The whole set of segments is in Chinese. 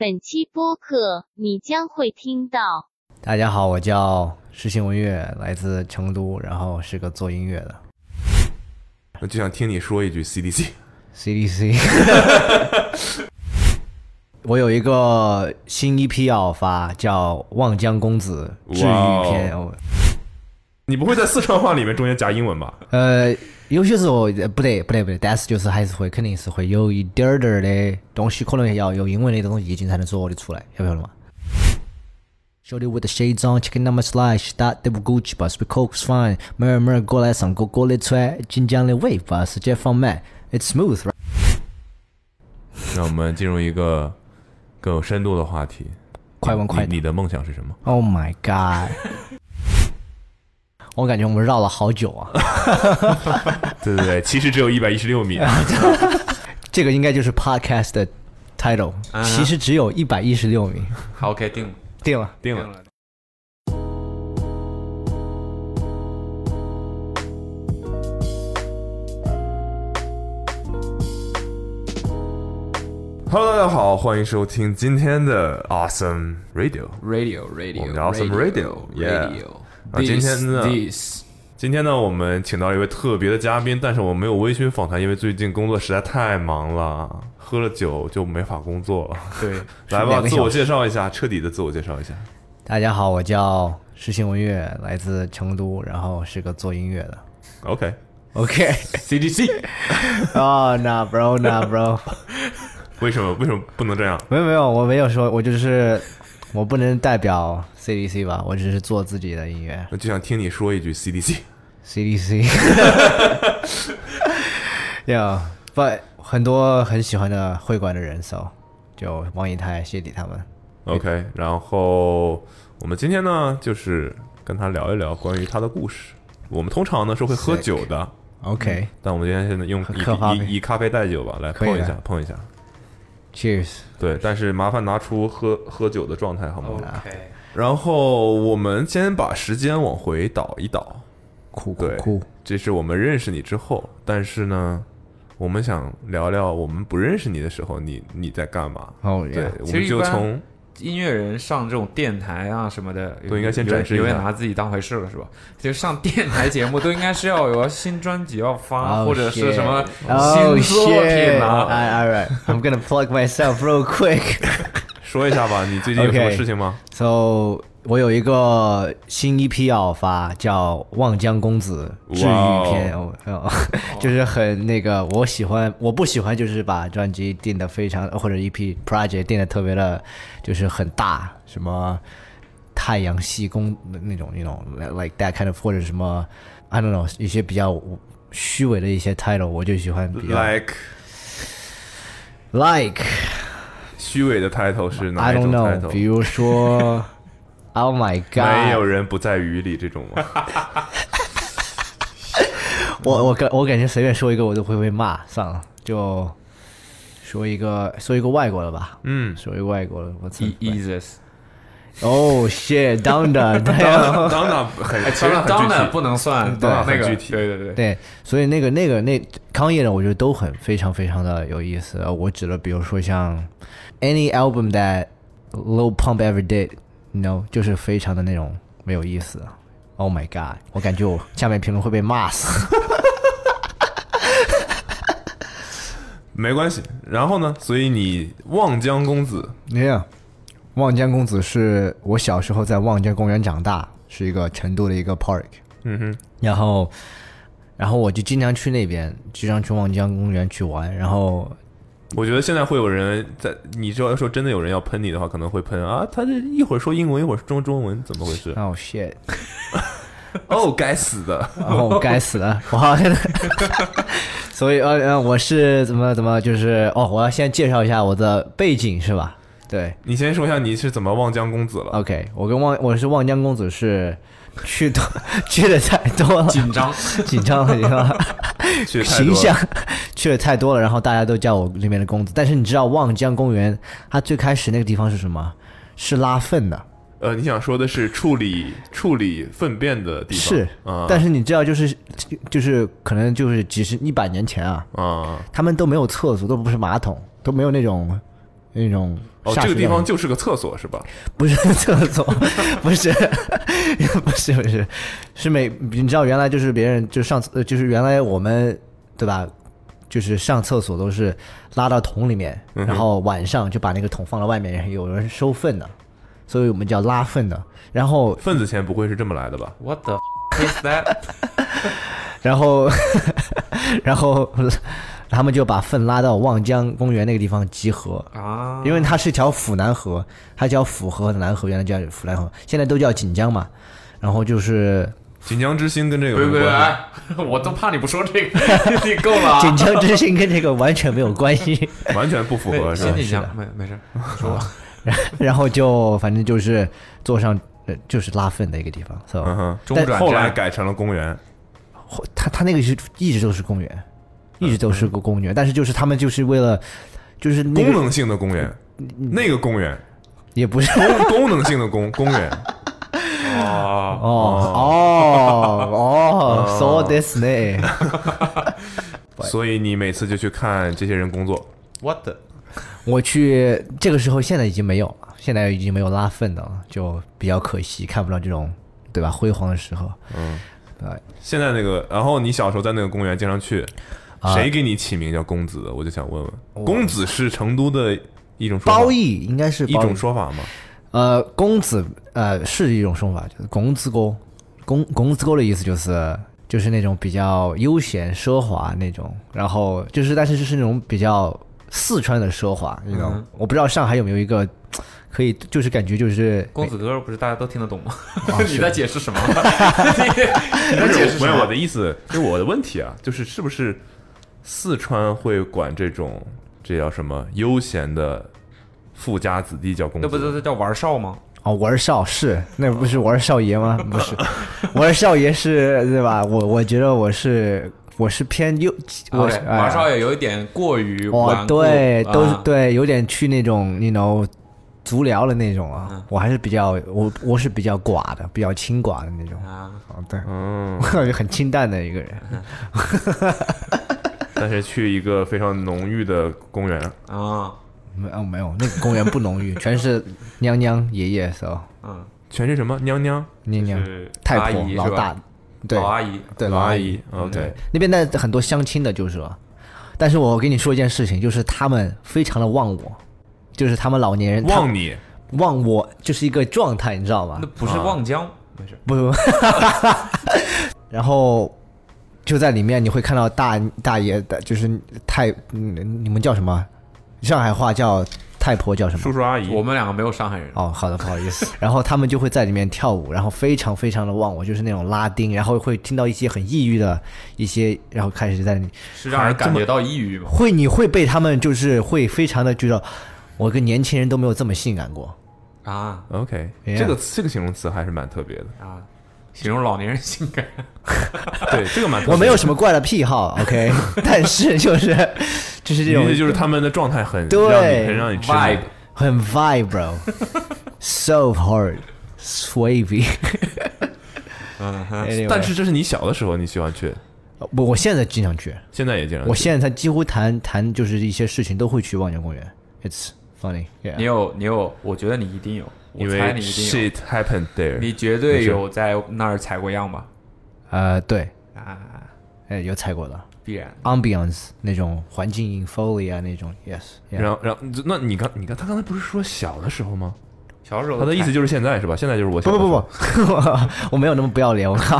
本期播客你将会听到。大家好，我叫石信文乐，来自成都，然后是个做音乐的我就想听你说一句 CDC。CDC。我有一个新 EP 要发，叫《望江公子治愈篇》哇你不会在四川话里面中间夹英文吧？呃，有些时候呃不得不得不得但是就是还是会肯定是会有一点点儿的东西可能要用英文的这种意境才能说的出来晓不晓得嘛兄弟我 chicken slice gucci s b e c a u s fine 妹儿妹儿过来上哥哥的船江的解放慢 it's smooth 让我们进入一个更有深度的话题。快问快你的梦想是什么？Ohmygod 我感觉我们绕了好久啊，对对对，其实只有一百一十六米。这个应该就是 podcast 的 title，、啊其实只有一百一十六米，好，OK，定了，定了。定了。Hello，大家好，欢迎收听今天的 Awesome Radio。Radio Radio 我们的 Awesome Radio，yeah Radio。啊今天呢 This 今天呢，我们请到了一位特别的嘉宾，但是我没有微醺访谈，因为最近工作实在太忙了，喝了酒就没法工作了。对来吧，自我介绍一下，彻底的自我介绍一下。大家好，我叫石信文乐，来自成都，然后是个做音乐的。OK，OK，CDC 哦、那 bro，那 bro，为什么为什么不能这样？没有没有，我没有说，我就是我不能代表 CDC 吧，我只是做自己的音乐。我就想听你说一句 CDC。CDC，yeah，不，很多很喜欢的会馆的人，so 就王以太、谢底他们。OK，然后我们今天呢，就是跟他聊一聊关于他的故事。我们通常呢是会喝酒的，OK，但我们今天现在用以以以咖啡代酒吧，来碰一下，碰一下。Cheers。对，但是麻烦拿出喝喝酒的状态好吗？OK，然后我们先把时间往回倒一倒，酷酷对酷，这是我们认识你之后，但是呢，我们想聊聊我们不认识你的时候，你你在干嘛？哦对 yeah，，我们就从音乐人上这种电台啊什么的，都应该先展示一下点拿自己当回事了，是吧？就上电台节目都应该是要有新专辑要发，Oh, 或者是什么 Oh 新作品！啊。All all right, I'm gonna plug myself real quick. 说一下吧，你最近有什么事情吗？So 我有一个新 EP 要发，叫《望江公子治愈篇》哦，哦 就是很那个，我喜欢，我不喜欢就是把专辑定的非常，或者 EP project 定的特别的，就是很大，什么太阳系公那种那种 like that kind of 或者什么 I don't know 一些比较虚伪的一些 title，我就喜欢比较 like like 虚伪的 title 是哪 I 一 don't 种 know，比？如说 Oh my God，没有人不在雨里这种吗？我我感我感觉随便说一个我都会被骂，算了，就说一个说一个外国的吧，嗯，说一个外国的，我操。E Eases，哦然很，哎，其实当然很具体。当然不能算，对那个具体。对对对，对，所以那个那个那康业的，我觉得都很非常非常的有意思。呃我指的比如说像 any album that Low Pump ever know，就是非常的那种没有意思。Oh my god！我感觉我下面评论会被骂死。没关系。然后呢？所以你望江公子 Yeah，望江公子是我小时候在望江公园长大，是一个成都的一个 park。嗯哼，然后，然后我就经常去那边，经常去望江公园去玩。然后，我觉得现在会有人在，你只要说真的有人要喷你的话，可能会喷啊，他这一会儿说英文，一会儿说中文，怎么回事？哦、shit，哦，该死的！哦，该死的，我好像。所以呃呃，我是怎么怎么就是哦，我要先介绍一下我的背景是吧？对你先说一下你是怎么望江公子了？，OK，我跟望我是望江公子是去多 去的太多了，紧张，紧张了，紧张了。去太多了形象 去的太多了，然后大家都叫我里面的公子。但是你知道望江公园，它最开始那个地方是什么？是拉粪的，呃，你想说的是处理处理粪便的地方是。啊，但是你知道，就是就是可能就是几十一百年前啊，啊，他们都没有厕所，都不是马桶，都没有那种那种哦，这个地方就是个厕所是吧？不是厕所，不是，不是不是，是每你知道原来就是别人就上厕呃就是原来我们对吧？就是上厕所都是拉到桶里面，嗯然后晚上就把那个桶放到外面，有人收粪的，所以我们叫拉粪的。然后份子钱不会是这么来的吧？What the is that？然后然后他们就把粪拉到望江公园那个地方集合，啊，因为它是一条府南河，它叫府河南河，原来叫府南河，现在都叫锦江嘛。然后就是锦江之星跟这个有关系哎 我都怕你不说这个，你够了啊。锦江之星跟这个完全没有关系。完全不符合是吧？先锦江，没没事，你说吧。然后就反正就是坐上呃就是拉粪的一个地方，是吧？嗯哼，中转后来站改成了公园，后他他那个是一直都是公园，一直都是个公园，但是就是他们就是为了就是那个功能性的公园，那个公园，也不是。功功能性的公公园，哦，哦。哦哦，so this 呢？所以你每次就去看这些人工作，What the？我去这个时候现在已经没有了，现在已经没有拉粪的了，就比较可惜，看不到这种对吧辉煌的时候。嗯，对，现在那个，然后你小时候在那个公园经常去，啊谁给你起名叫公子的？我就想问问，公子是成都的一种说法褒义应该是一褒义种说法吗？呃，公子呃是一种说法，就是公子哥，公公子哥的意思就是就是那种比较悠闲奢华那种，然后就是但是就是那种比较四川的奢华，那种、嗯我不知道上海有没有一个可以，就是感觉就是公子哥不是大家都听得懂吗？哦你在解释什么？你 你在解释什么？不是我的意思，就是我的问题啊，就是是不是四川会管这种这叫什么悠闲的富家子弟叫公子？那不是叫玩少吗？哦玩少是那不是玩少爷吗？不是，玩少爷是对吧？我我觉得我是我是偏右，我是 OK，哎玩少爷有一点过于哦，固对，都是啊对，有点去那种，you know，足疗的那种啊。嗯我还是比较，我我是比较寡的，比较清寡的那种。啊，哦，对，嗯，很清淡的一个人。但是去一个非常浓郁的公园，啊，没有没有，那个公园不浓郁，全是娘娘爷爷，so。嗯，全是什么？娘娘？娘娘是太婆老大，对。老阿姨，对老阿姨阿姨。，OK，对，那边的很多相亲的就是说。但是我跟你说一件事情，就是他们非常的忘我，就是他们老年人他望你？忘我，就是一个状态，你知道吗那？不是望江，没事。不不，然后就在里面你会看到大大爷的，就是太，嗯你们叫什么？上海话叫太婆叫什么？叔叔阿姨，我们两个没有上海人，哦，好的，不好意思。然后他们就会在里面跳舞，然后非常非常的忘我，就是那种拉丁，然后会听到一些很抑郁的一些，然后开始在那是让人感觉到抑郁吗？会你会被他们就是会非常的觉得，我跟年轻人都没有这么性感过。啊 OK，Yeah 这个这个形容词还是蛮特别的，啊，形容老年人性感。对，这个蛮我没有什么怪的癖好，OK，但是就是就是这种就是他们的状态很对。让你很让你吃 Vibe 很 vibe bro，so hard，swavy。嗯哼，Anyway。但是这是你小的时候你喜欢去，不我现在经常去，现在也经常去。我现在几乎谈谈就是一些事情都会去望江公园，It's funny，你。有你有，我觉得你一定有，我因为，shit happened there，你绝对有在那儿采过样吧？呃，对，啊，哎，有采过的必然。ambience 那种环境 in foley 啊那种，yes，yeah。然后然后那你刚你刚他刚才不是说小的时候吗？小时候他的意思就是现在是吧？现在就是我不不不不，我没有那么不要脸，我靠。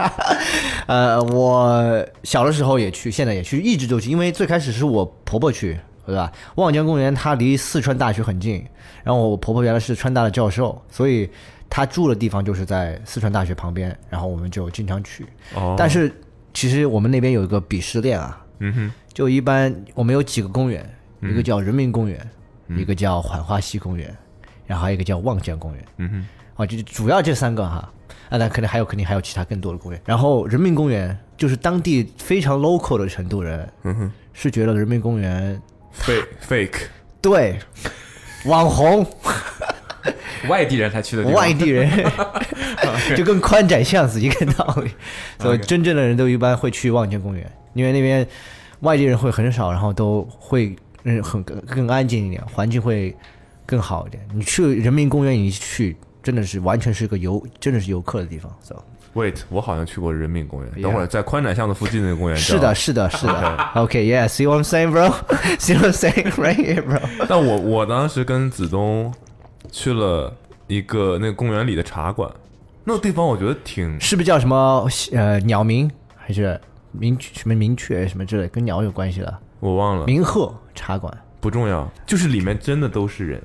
呃，我小的时候也去，现在也去，一直都去，因为最开始是我婆婆去，对吧？望江公园它离四川大学很近，然后我婆婆原来是川大的教授，所以她住的地方就是在四川大学旁边，然后我们就经常去。哦，但是其实我们那边有一个鄙视链啊，嗯哼，就一般我们有几个公园，一个叫人民公园，一个叫浣花溪公园，然后还有一个叫望江公园。嗯哼，哦，就主要这三个哈，啊，那肯定还有肯定还有其他更多的公园。然后人民公园就是当地非常 local 的成都人，嗯哼是觉得人民公园，fake fake，对网红 外地人才去的地方，外地人 就跟宽窄巷子一个道理，所以真正的人都一般会去望江公园，因为那边外地人会很少，然后都会嗯，很更更安静一点，环境会更好一点。你去人民公园，你去真的是完全是个游，真的是游客的地方。So, Wait，我好像去过人民公园。等会儿在宽窄巷子附近那个公园。是的，。是的，是的。OK，Yeah，see、what I'm saying, bro? See what I'm saying right here, bro? 但我我当时跟子东去了一个那个公园里的茶馆，那个地方我觉得挺是不是叫什么呃鸟鸣还是鸣什么鸣雀什么之类，跟鸟有关系的？我忘了，鸣鹤茶馆。不重要，就是里面真的都是人。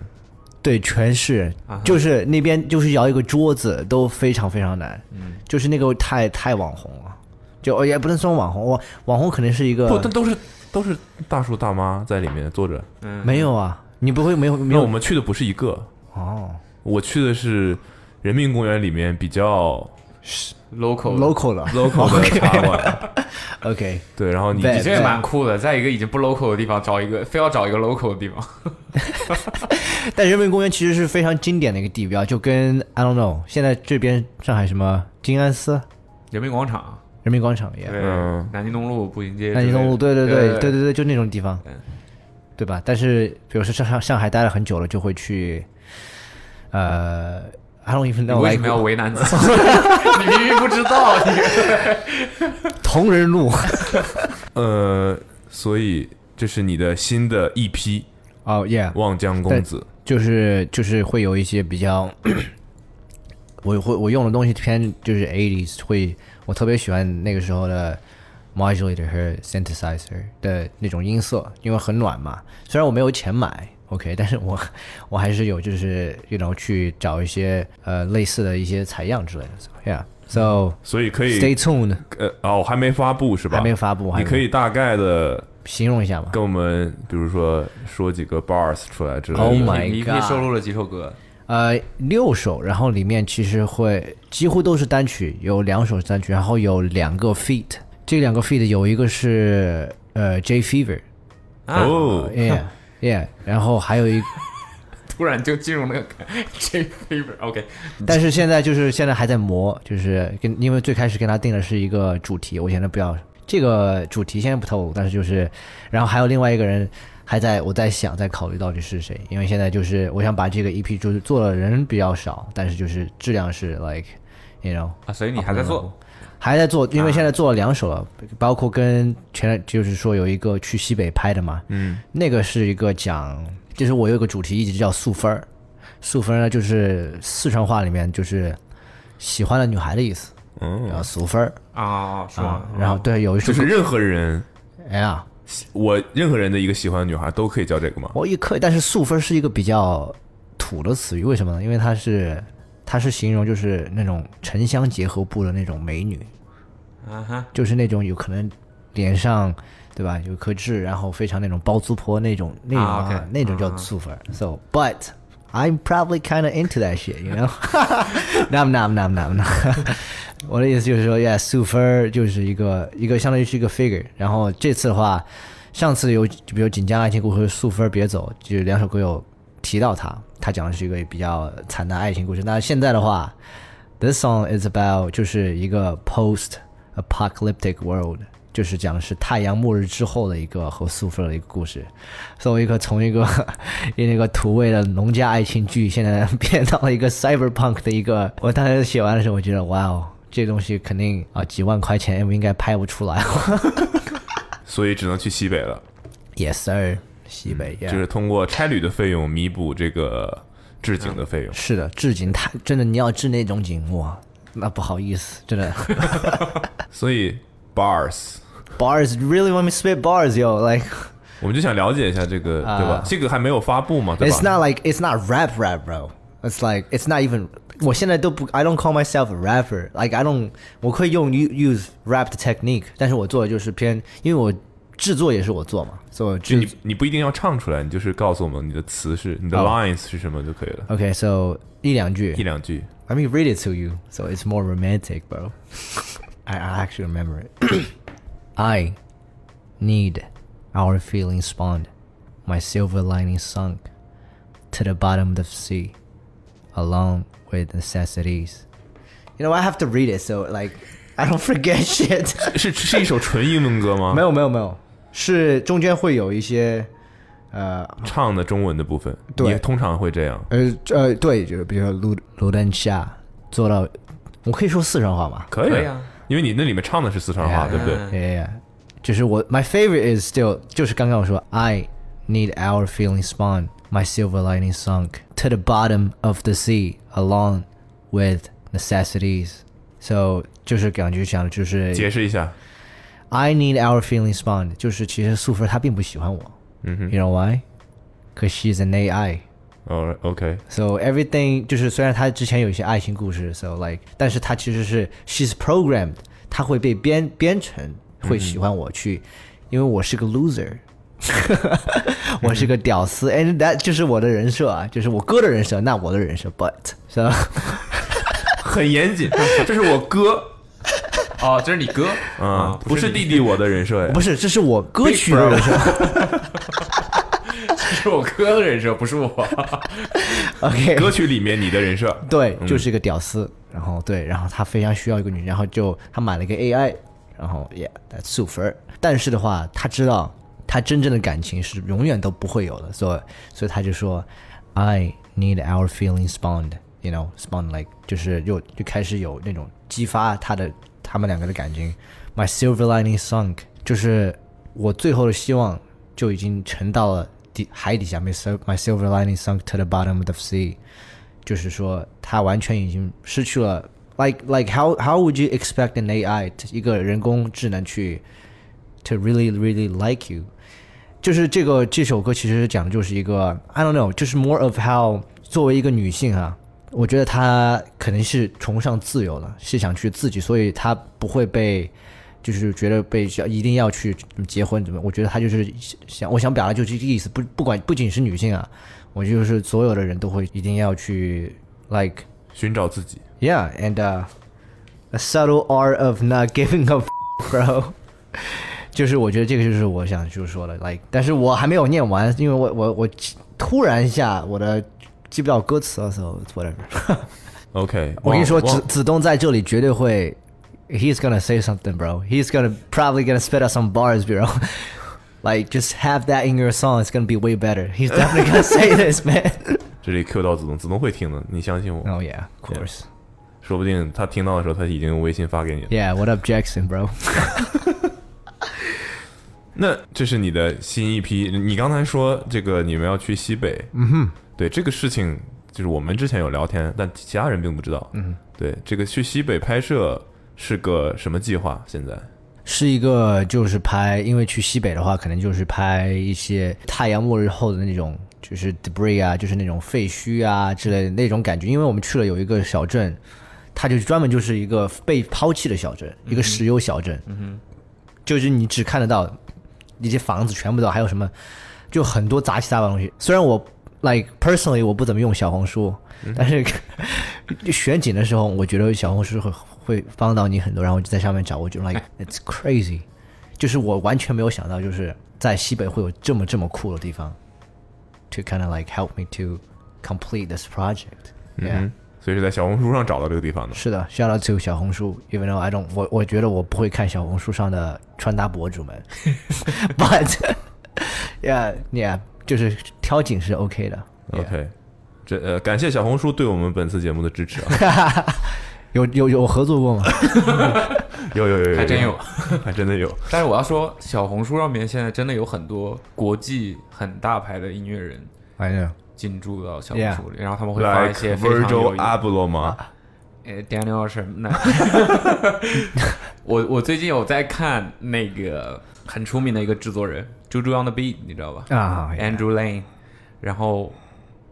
对，全是，就是那边就是摇一个桌子都非常非常难，嗯，就是那个太太网红了，就哦也不能算网红，网网红肯定是一个不，但都是都是大叔大妈在里面坐着。没有啊，你不会没有没那有我们去的不是一个，哦。我去的是人民公园里面比较 local 的 local 了 local 的茶馆。，OK，对，然后你你这也蛮酷的，在一个已经不 local 的地方找一个，非要找一个 local 的地方。但人民公园其实是非常经典的一个地标，就跟 I don't know，现在这边上海什么静安寺、人民广场，人民广场一样，对，嗯。南京东路、步行街南京东路，对对。对对对就那种地方对，对吧？但是比如说上上上海待了很久了，就会去，呃，I don't even know，为什么要为难自己？你明明不知道，你 同人录？呃，所以这是你的新的一批哦、yeah，望江公子。就是就是会有一些比较，我会我用的东西偏就是 eighties，会我特别喜欢那个时候的 modulator 和 synthesizer 的那种音色，因为很暖嘛。虽然我没有钱买，OK，但是我我还是有就是，you know 去找一些呃类似的一些采样之类的，so，yeah，so 所以可以 stay tuned，呃哦，还没发布是吧？还没发布，你可以大概的形容一下吗？跟我们，比如说说几个 bars 出来之类的。Oh my God 收录了几首歌？呃，六首，然后里面其实会几乎都是单曲，有两首是单曲，然后有两个 feat。这两个 feat 有一个是呃 J Fever，啊哦，yeah yeah，然后还有一，突然就进入那个 J favorite。OK，但是现在就是现在还在磨，就是跟因为最开始跟他定的是一个主题，我现在不要这个主题现在不透露，但是就是，然后还有另外一个人还在我在想在考虑到底是谁，因为现在就是我想把这个 EP 就是做的人比较少，但是就是质量是 like you know 啊，所以你还在做？还在做，因为现在做了两首了，包括跟前就是说有一个去西北拍的嘛，嗯，那个是一个讲，就是我有一个主题一直叫素芬儿，素芬儿呢就是四川话里面就是喜欢的女孩的意思，嗯，然后素芬儿。啊，是啊吗？，然后对有一首，就是任何人，哎呀，我任何人的一个喜欢的女孩都可以叫这个吗？我也可以，但是素芬儿是一个比较土的词语，为什么呢？因为它是它是形容就是那种城乡结合部的那种美女，啊哈，就是那种有可能脸上对吧有颗痣，然后非常那种包租婆那种那种那种叫素粉儿。So but I'm probably kind of into that shit, you know? no, no, no, no, no. 我的意思就是说，yeah，素分儿就是一个一个相当于是一个 figure。然后这次的话，上次有就比如《锦江爱情故事》和《素芬别走》，就是两首歌有提到他，他讲的是一个比较惨的爱情故事。那现在的话，This song is about 就是一个 post apocalyptic world，就是讲的是太阳末日之后的一个和苏菲的一个故事。作为一个从一个 那个土味的农家爱情剧，现在变到了一个 cyberpunk 的一个，我当时写完的时候，我觉得哇哦，这东西肯定啊几万块钱应该拍不出来。所以只能去西北了，yes sir，西北、就是通过差旅的费用弥补这个置景的费用。是的，置景太真的，你要置那种景哇，那不好意思，真的。所以 bars，bars really want me to spit bars yo like 我们就想了解一下这个，对吧啊？这个还没有发布嘛，对吧 it's not like it's not rap rap bro it's like it's not even 我现在都不 I don't call myself a rapper like I don't 我可以用 use rap 的 technique 但是我做的就是偏因为我制作也是我做嘛所以我制就你你不一定要唱出来，你就是告诉我们你的词是你的哦 lines 是什么就可以了， okay so 一两句一两句。 Let me read it to you so it's more romantic bro I, I actually remember it I need our feelings spawned my silver lining sunk to the bottom of the sea along with necessities. You know, I have to read it so like I don't forget shit. 是是一首纯英文歌吗？没有没有没有， 是中间会有一些呃唱的中文的部分，对你通常会这样，呃呃，对，就是比如说卢卢丹夏做到，我可以说四川话吗？可以因为你那里面唱的是四川话，Yeah 对不对？嗯 Yeah, yeah. 就是我 my favorite is still 就是刚刚我说 I need our feeling spawn my silver lining sunk to the bottom of the sea along with necessities. So 就是感觉讲的就是解释一下，I need our feeling spawn，就是其实素芬她并不喜欢我。嗯哼， You know why? Cause she's an AI. 哦，OK， So everything 就是虽然她之前有一些爱情故事，so like，但是她其实是 she's programmed，她会被编编程会喜欢我去，因为我是个 loser，我是个屌丝，and that 就是我的人设啊，就是我哥的人设，那我的人设，but 是吧？很严谨，这是我哥 哦，这是你哥？啊，不是弟弟我的人设呀。不，是，这是我歌曲的人设。这是我哥的人设，不是我。，OK，歌曲里面你的人设，对，就是一个屌丝，然后对，然后他非常需要一个女人，然后就他买了一个 AI，然后 yeah，that's super。但是的话，他知道他真正的感情是永远都不会有的，所以所以他就说，I need our feelings spawned，you know，spawn like 就是又就开始有那种激发他的他们两个的感情。My silver lining sunk，就是我最后的希望就已经沉到了底海底下，my sil- my silver lining sunk to the bottom of the sea。就是说他完全已经失去了，like like how how would you expect an AI 一个人工智能去 to really really like you？就是这个这首歌其实讲的就是一个 I don't know，就是 more of how 作为一个女性啊， 我觉得她可能是崇尚自由的，是想去自己，所以她不会被。就是觉得被要一定要去结婚怎么？我觉得她就是想，我想表达就是这个意思，不不管不仅是女性啊，我就是所有的人都会一定要去 like 寻找自己。yeah and uh, a subtle art of not giving up bro 就是我觉得这个就是我想就是说的 like 但是我还没有念完因为我我我突然一下我的记不到歌词了 so it's whatever OK，我跟你说忘子子东在这里绝对会 he's gonna say something bro he's gonna probably gonna spit out some bars bro like just have that in your song it's gonna be way better he's definitely gonna say this man 这里 Q 到子东，子东会听的，你相信我， oh yeah of course 说不定他听到的时候，他已经用微信发给你了。 yeah what up Jackson bro 那这是你的新一批，你刚才说这个你们要去西北，嗯哼， 对这个事情，就是我们之前有聊天，但其他人并不知道，嗯，对这个去西北拍摄是个什么计划？现在是一个就是拍，因为去西北的话，可能就是拍一些太阳末日后的那种，就是 debris 啊，就是那种废墟啊之类的那种感觉。因为我们去了有一个小镇，它就专门就是一个被抛弃的小镇，一个石油小镇，嗯就是你只看得到一些房子，全部都还有什么，就很多杂七杂八的东西。虽然我 like personally 我不怎么用小红书，但是选景的时候，我觉得小红书会会帮到你很多，然后就在上面找，我就 like it's crazy，就是我完全没有想到，就是在西北会有这么这么酷的地方，to kind of like help me to complete this project。Yeah，、嗯，所以是在小红书上找到这个地方的。是的，shout out to 小红书，even though I don't，我我觉得我不会看小红书上的穿搭博主们，but yeah yeah， 就是挑景是 OK 的。Yeah OK，这呃，感谢小红书对我们本次节目的支持啊！有有有合作过吗？有有有有，还真有，还真的有。但是我要说，小红书上面现在真的有很多国际很大牌的音乐人哎呀，进驻到小红书里然后他们会发一些非常有 Virgil 意 Abloh 吗？呃，Daniel 什么的。我我最近有在看那个很出名的一个制作人 Juju on the Beat，你知道吧？啊？Andrew Lane，然后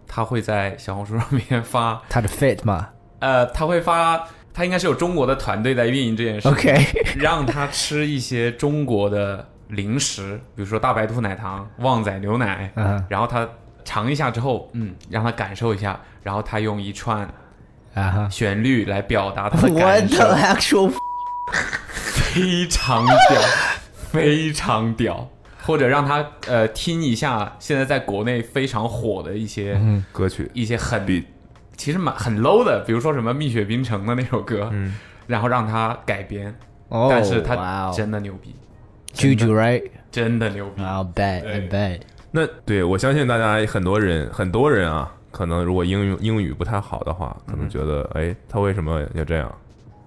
他会在小红书上面发，他的 fit 嘛呃，他会发，他应该是有中国的团队在运营这件事，OK，让他吃一些中国的零食，比如说大白兔奶糖、旺仔牛奶，嗯。然后他尝一下之后，嗯，让他感受一下，然后他用一串旋律来表达他的感受。The，actual？非常屌，非常屌。或者让他呃听一下现在在国内非常火的一些、歌曲一些很比其实蛮很 low 的，比如说什么蜜雪冰城的那首歌，嗯然后让他改编，哦，但是他哦真的牛逼，Juju right？真的牛逼。I'll bet, I 对 bet。那对我相信大家很多人很多人啊，可能如果英语英语不太好的话，可能觉得哎，他为什么要这样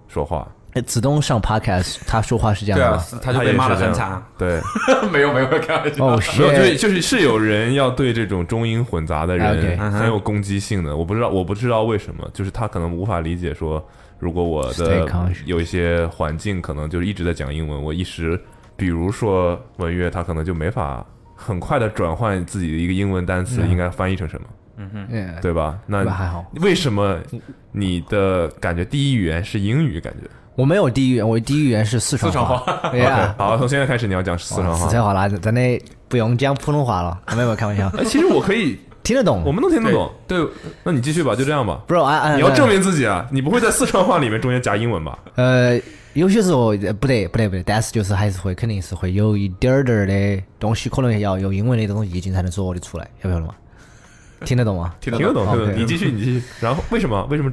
说话？哎子东上 podcast，他说话是这样对啊的吗？，他就被骂的很惨。对，没 有没有，开玩笑。哦，没有，就是是就是是有人要对这种中英混杂的人嗯哼很有攻击性的。我不知道，我不知道为什么，就是他可能无法理解说，如果我的有一些环境可能就是一直在讲英文，我一时，比如说文乐，他可能就没法很快的转换自己的一个英文单词嗯应该翻译成什么，Yeah，对吧？那那还好，为什么你的感觉第一语言是英语？感觉我没有第一语言，我第一语言是四川四川话。好，从现在开始你要讲四川话。四川话啦，咱那不用讲普通话了，没有开玩笑，哎，其实我可以，听得懂。我们能听得懂。对，那你继续吧，就这样吧。哎哎，你要证明自己啊！你不会在四川话里面中间夹英文吧？呃，有些时候呃不对，不对，不对，但是就是还是会，肯定是会有一点点的东西，可能要用英文的这种意境才能说得出来，晓不晓得嘛？听得懂吗？听得懂，听得懂。你继续，你继续。然后为什么？为什么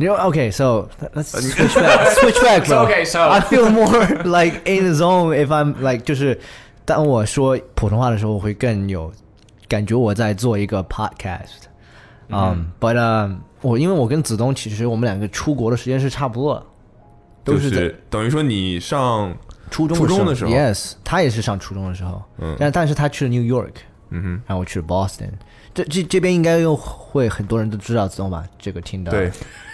只你说 OK，so let's switch back, switch back, bro. Okay, so- I feel more like in the zone if I'm like 就是当我说普通话的时候，我会更有感觉我在做一个 podcast。嗯、b u t 呃，我因为我跟子东其实我们两个出国的时间是差不多的，都就是在是等于说你上初中初中的时候 Yes，他也是上初中的时候，嗯但但是他去了 New York，嗯哼，然后我去了 Boston。这这这边应该又会很多人都知道子东吧？这个听的对，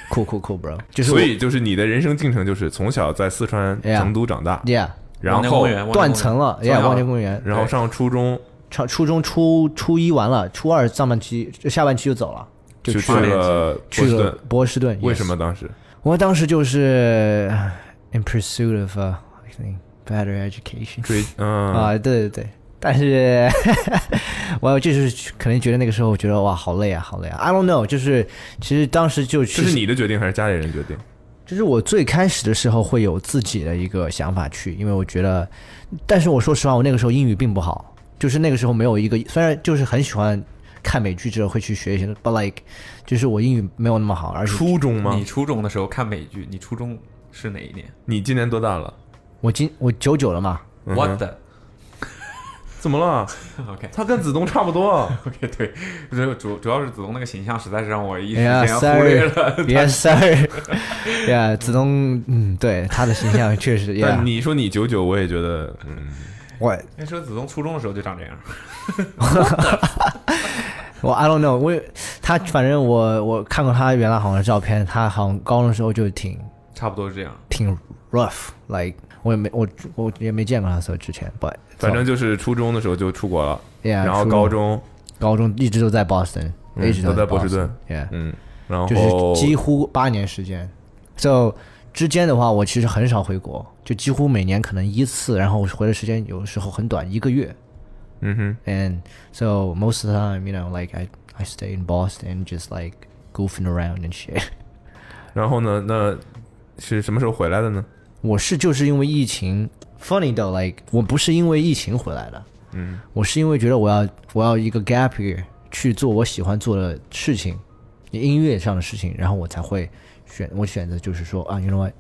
酷酷酷，bro，就是所以就是你的人生进程就是从小在四川成都长大，，Yeah，然后断层了，Yeah，望江公园，然后上初中上初中初初一完了，初二上半期下半期就走了，就就去去了去了士顿。波士顿。为什么？当时？我当时就是 in pursuit of a I think better education 追嗯啊，对对对。但是，我就是可能觉得那个时候，我觉得哇，好累啊，好累啊。I don't know，就是其实当时就这是你的决定还是家里人决定？就是我最开始的时候会有自己的一个想法去，因为我觉得，但是我说实话，我那个时候英语并不好，就是那个时候没有一个，虽然就是很喜欢看美剧之后会去学一些，but like，就是我英语没有那么好，而且初中吗你？初中的时候看美剧，你初中是哪一年你今年多大了？我今我九九了嘛，嗯哼？What the？怎么了？OK 他跟子东差不多。OK，对，主主主要是子东那个形象实在是让我一时间忽略了。，sorry，yes sir，呀，子东，嗯，对他的形象确实，但 yeah，你说你九九，我也觉得，嗯，我那时候子东初中的时候就长这样，我 I don't know，我他反正我我看过他原来好像照片，他好像高中的时候就挺差不多是这样。挺 rough，like 我也没我我也没见过他所以之前，but 反正就是初中的时候就出国了，yeah，然后高中高中一直都在 Boston，、嗯一直在都在波士顿嗯，然后就是几乎八年时间。So 之间的话，我其实很少回国，就几乎每年可能一次，然后我回的时间有时候很短，一个月。嗯哼，And so most of the time, you know, like I I stay in Boston, just like goofing around and shit. 然后呢，那是什么时候回来的呢？我是就是因为疫情，funny though like 我不是因为疫情回来的，嗯，我是因为觉得我要我要一个 gap year 去做我喜欢做的事情，音乐上的事情，然后我才会选我选择就是说啊，you know what，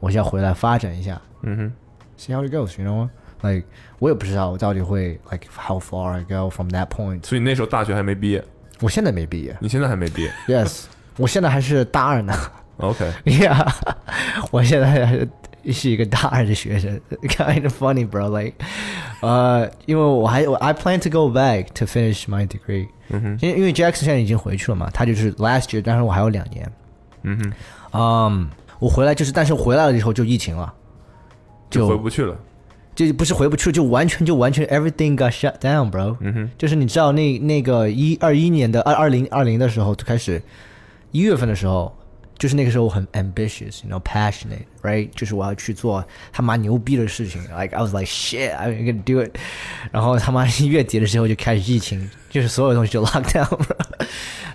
我要回来发展一下。嗯哼，，see how it goes，you know? What，like 我也不知道我到底会 like how far I go from that point。所以你那时候大学还没毕业，我现在没毕业。你现在还没毕业，yes，我现在还是大二呢，OK，，yeah，我现在还是是一个大二的学生，kind of funny bro，like，呃，因为我还我 I plan to go back to finish my degree。嗯哼，因为因为 Jackson 现在已经回去了嘛，他就是 last year，但是我还有两年。嗯哼，嗯，我回来就是，但是回来了以后就疫情了，就回不去了，就不是回不去，就完全就完全 everything got shut down, bro。嗯哼，就是你知道那那个一二一年的二二零二零的时候就开始，一月份的时候，就是那个时候我很 ambitious，you know passionate right，就是我要去做他妈牛逼的事情，like I was like shit I'm gonna do it，然后他妈一月底的时候就开始疫情，就是所有东西就 lock down，bro。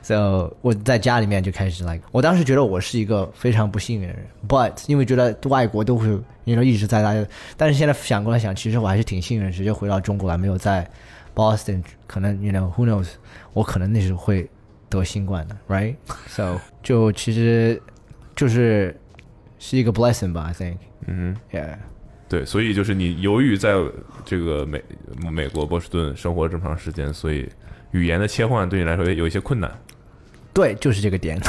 so 我在家里面就开始 like，我当时觉得我是一个非常不幸运的人，but 因为觉得外国都会，you know 一直在那，但是现在想过来想，其实我还是挺幸运的，直接回到中国来，没有在 Boston，可能 you know who knows，我可能那时候会得新冠的，right？So 就其实就是是一个 blessing 吧，I think，yeah。嗯哼，对，所以就是你由于在这个美美国波士顿生活这么长时间，所以语言的切换对你来说有一些困难。对，就是这个点。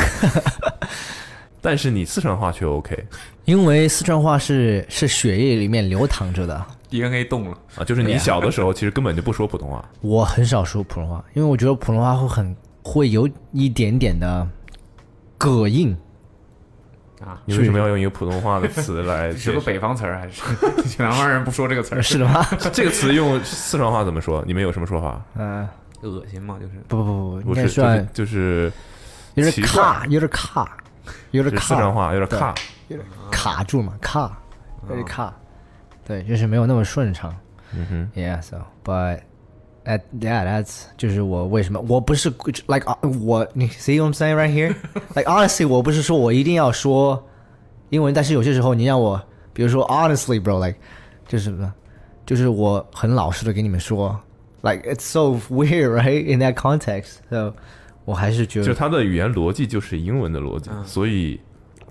但是你四川话却 OK 因为四川话是是血液里面流淌着的，DNA 动了，啊，就是你小的时候其实根本就不说普通话。我很少说普通话，因为我觉得普通话会很会有一点点的膈应。啊，你为什么要用一个普通话的词来 是个？北方词儿还是 南方人不说这个词儿？是的吗？这个词用四川话怎么说？你们有什么说法？嗯、恶心嘛，就是不不不不，应不是，该算就是就是有点卡，有点卡，有点卡，四川话有点卡，有点。卡住嘛，卡，有点卡，对，就是没有那么顺畅。嗯哼，Yeah, so but at yeah, that's 就是我为什么我不是 like 啊我你 see what I'm saying right here? like honestly，我不是说我一定要说英文，但是有些时候你让我，比如说 honestly, bro, like 就是什么，就是我很老实的给你们说，like it's so weird, right? In that context, so 我还是觉得就是它的语言逻辑就是英文的逻辑，所以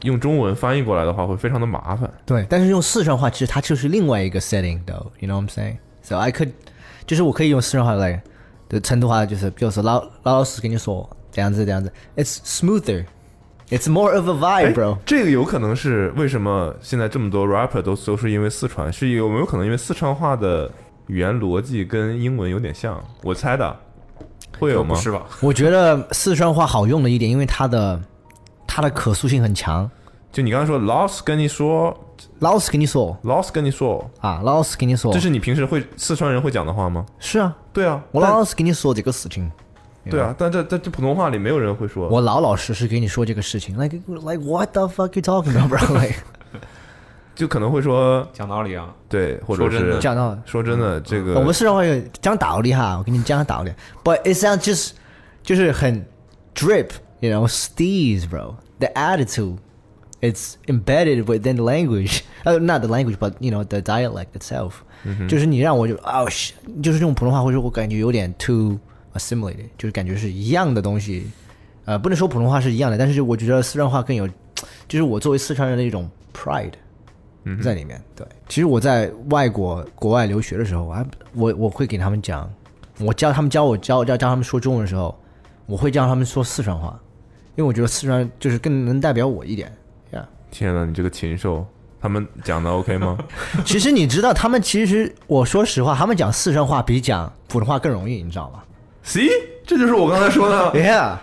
用中文翻译过来的话会非常的麻烦。对，但是用四川话其实它就是另外一个 setting though, you know what I'm saying? So I could， 就是我可以用四川话来，的成都话就是比如说老老老实跟你说这样子这样子，it's smoother, it's more of a vibe, bro. 这个有可能是为什么现在这么多 rapper 都都是因为四川，是有没有可能因为四川话的语言逻辑跟英文有点像？我猜的，会有吗？是吧？我觉得四川话好用的一点，因为它的它的可塑性很强。就你刚才说老师跟你说，老实跟你说。老师跟你说，啊，老实跟你说，这是你平时会四川人会讲的话吗？是啊，对啊，我但老实跟你说这个事情，对啊，但这在这普通话里没有人会说。我老老实实跟你说这个事情，like like what the fuck you talking about, bro? Like 就可能会说讲道理啊，对，或者说真的。是讲到说真的，这个我们四川话有讲道理哈，我跟你讲道理，but it sounds just 就是很 drip，you know, steez, bro. The attitude, it's embedded within the language. 呃、not the language, but you know the dialect itself. 就是你让我就哦，shit，就是用普通话，或者我感觉有点 too assimilated，就是感觉是一样的东西。呃，不能说普通话是一样的，但是我觉得四川话更有，就是我作为四川人的一种 pride。在里面。对，其实我在外国国外留学的时候，我还我我会给他们讲，我教他们教我教教教他们说中文的时候，我会教他们说四川话，因为我觉得四川就是更能代表我一点。呀、天呐，你这个禽兽，他们讲的 OK 吗？其实你知道，他们其实我说实话，他们讲四川话比讲普通话更容易，你知道吗 See，这就是我刚才说的。？Yeah，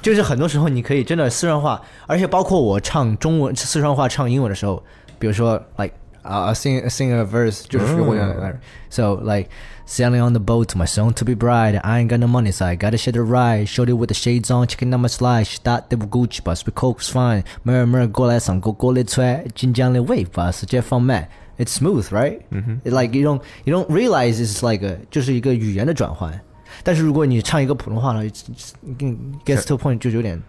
就是很多时候你可以真的四川话，而且包括我唱中文四川话唱英文的时候，比如说 like 啊、uh, sing sing a verse 就是我讲的、so like sailing on the boat my song to be bright I ain't got no money so I gotta share the ride shorty with the shades on checking out my slide she thought they were Gucci but with coke's fine 妹儿妹儿过来上过过来踹晋江的 wave 把世界放慢 it's smooth right、like you don't you don't realize it's like a 就是一个语言的转换。但是如果你唱一个普通话呢，it's- it's- gets to a point 就有点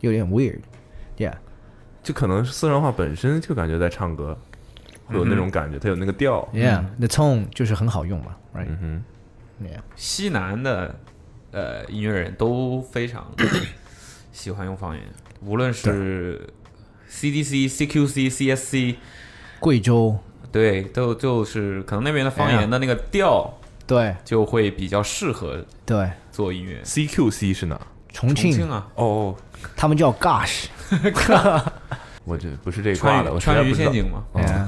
有点 weird，yeah，就可能是四川话本身就感觉在唱歌， 会有那种感觉，它有那个调。yeah，the tone 就是很好用嘛，right？嗯 Yeah，西南的呃音乐人都非常 喜欢用方言，无论是 CDC、CQC、CSC，贵州。对，都就是可能那边的方言的那个调对。就会比较适合对，做音乐。，CQC 是哪？重重庆庆啊，哦，他们叫 gosh，我这不是这一挂的，川渝川渝陷。阱嘛，yeah,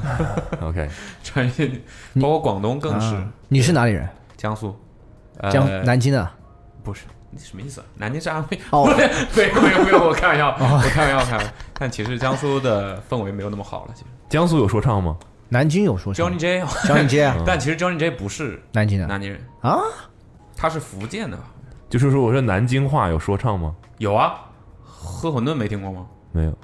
OK，川渝陷阱，包括广东更是啊你是哪里人？江苏，呃江南京的。不是，你什么意思啊？南京是安徽？哦 没有没有没有，我开玩笑，我开玩笑，开玩笑。但其实江苏的氛围没有那么好了，其实。江苏有说唱吗？南京有说唱 Johnny J，Johnny J 啊，但其实 Johnny J 不是南京的南京人，啊，他是福建的。就是说，我说南京话有说唱吗？有啊，喝馄饨没听过吗？没有，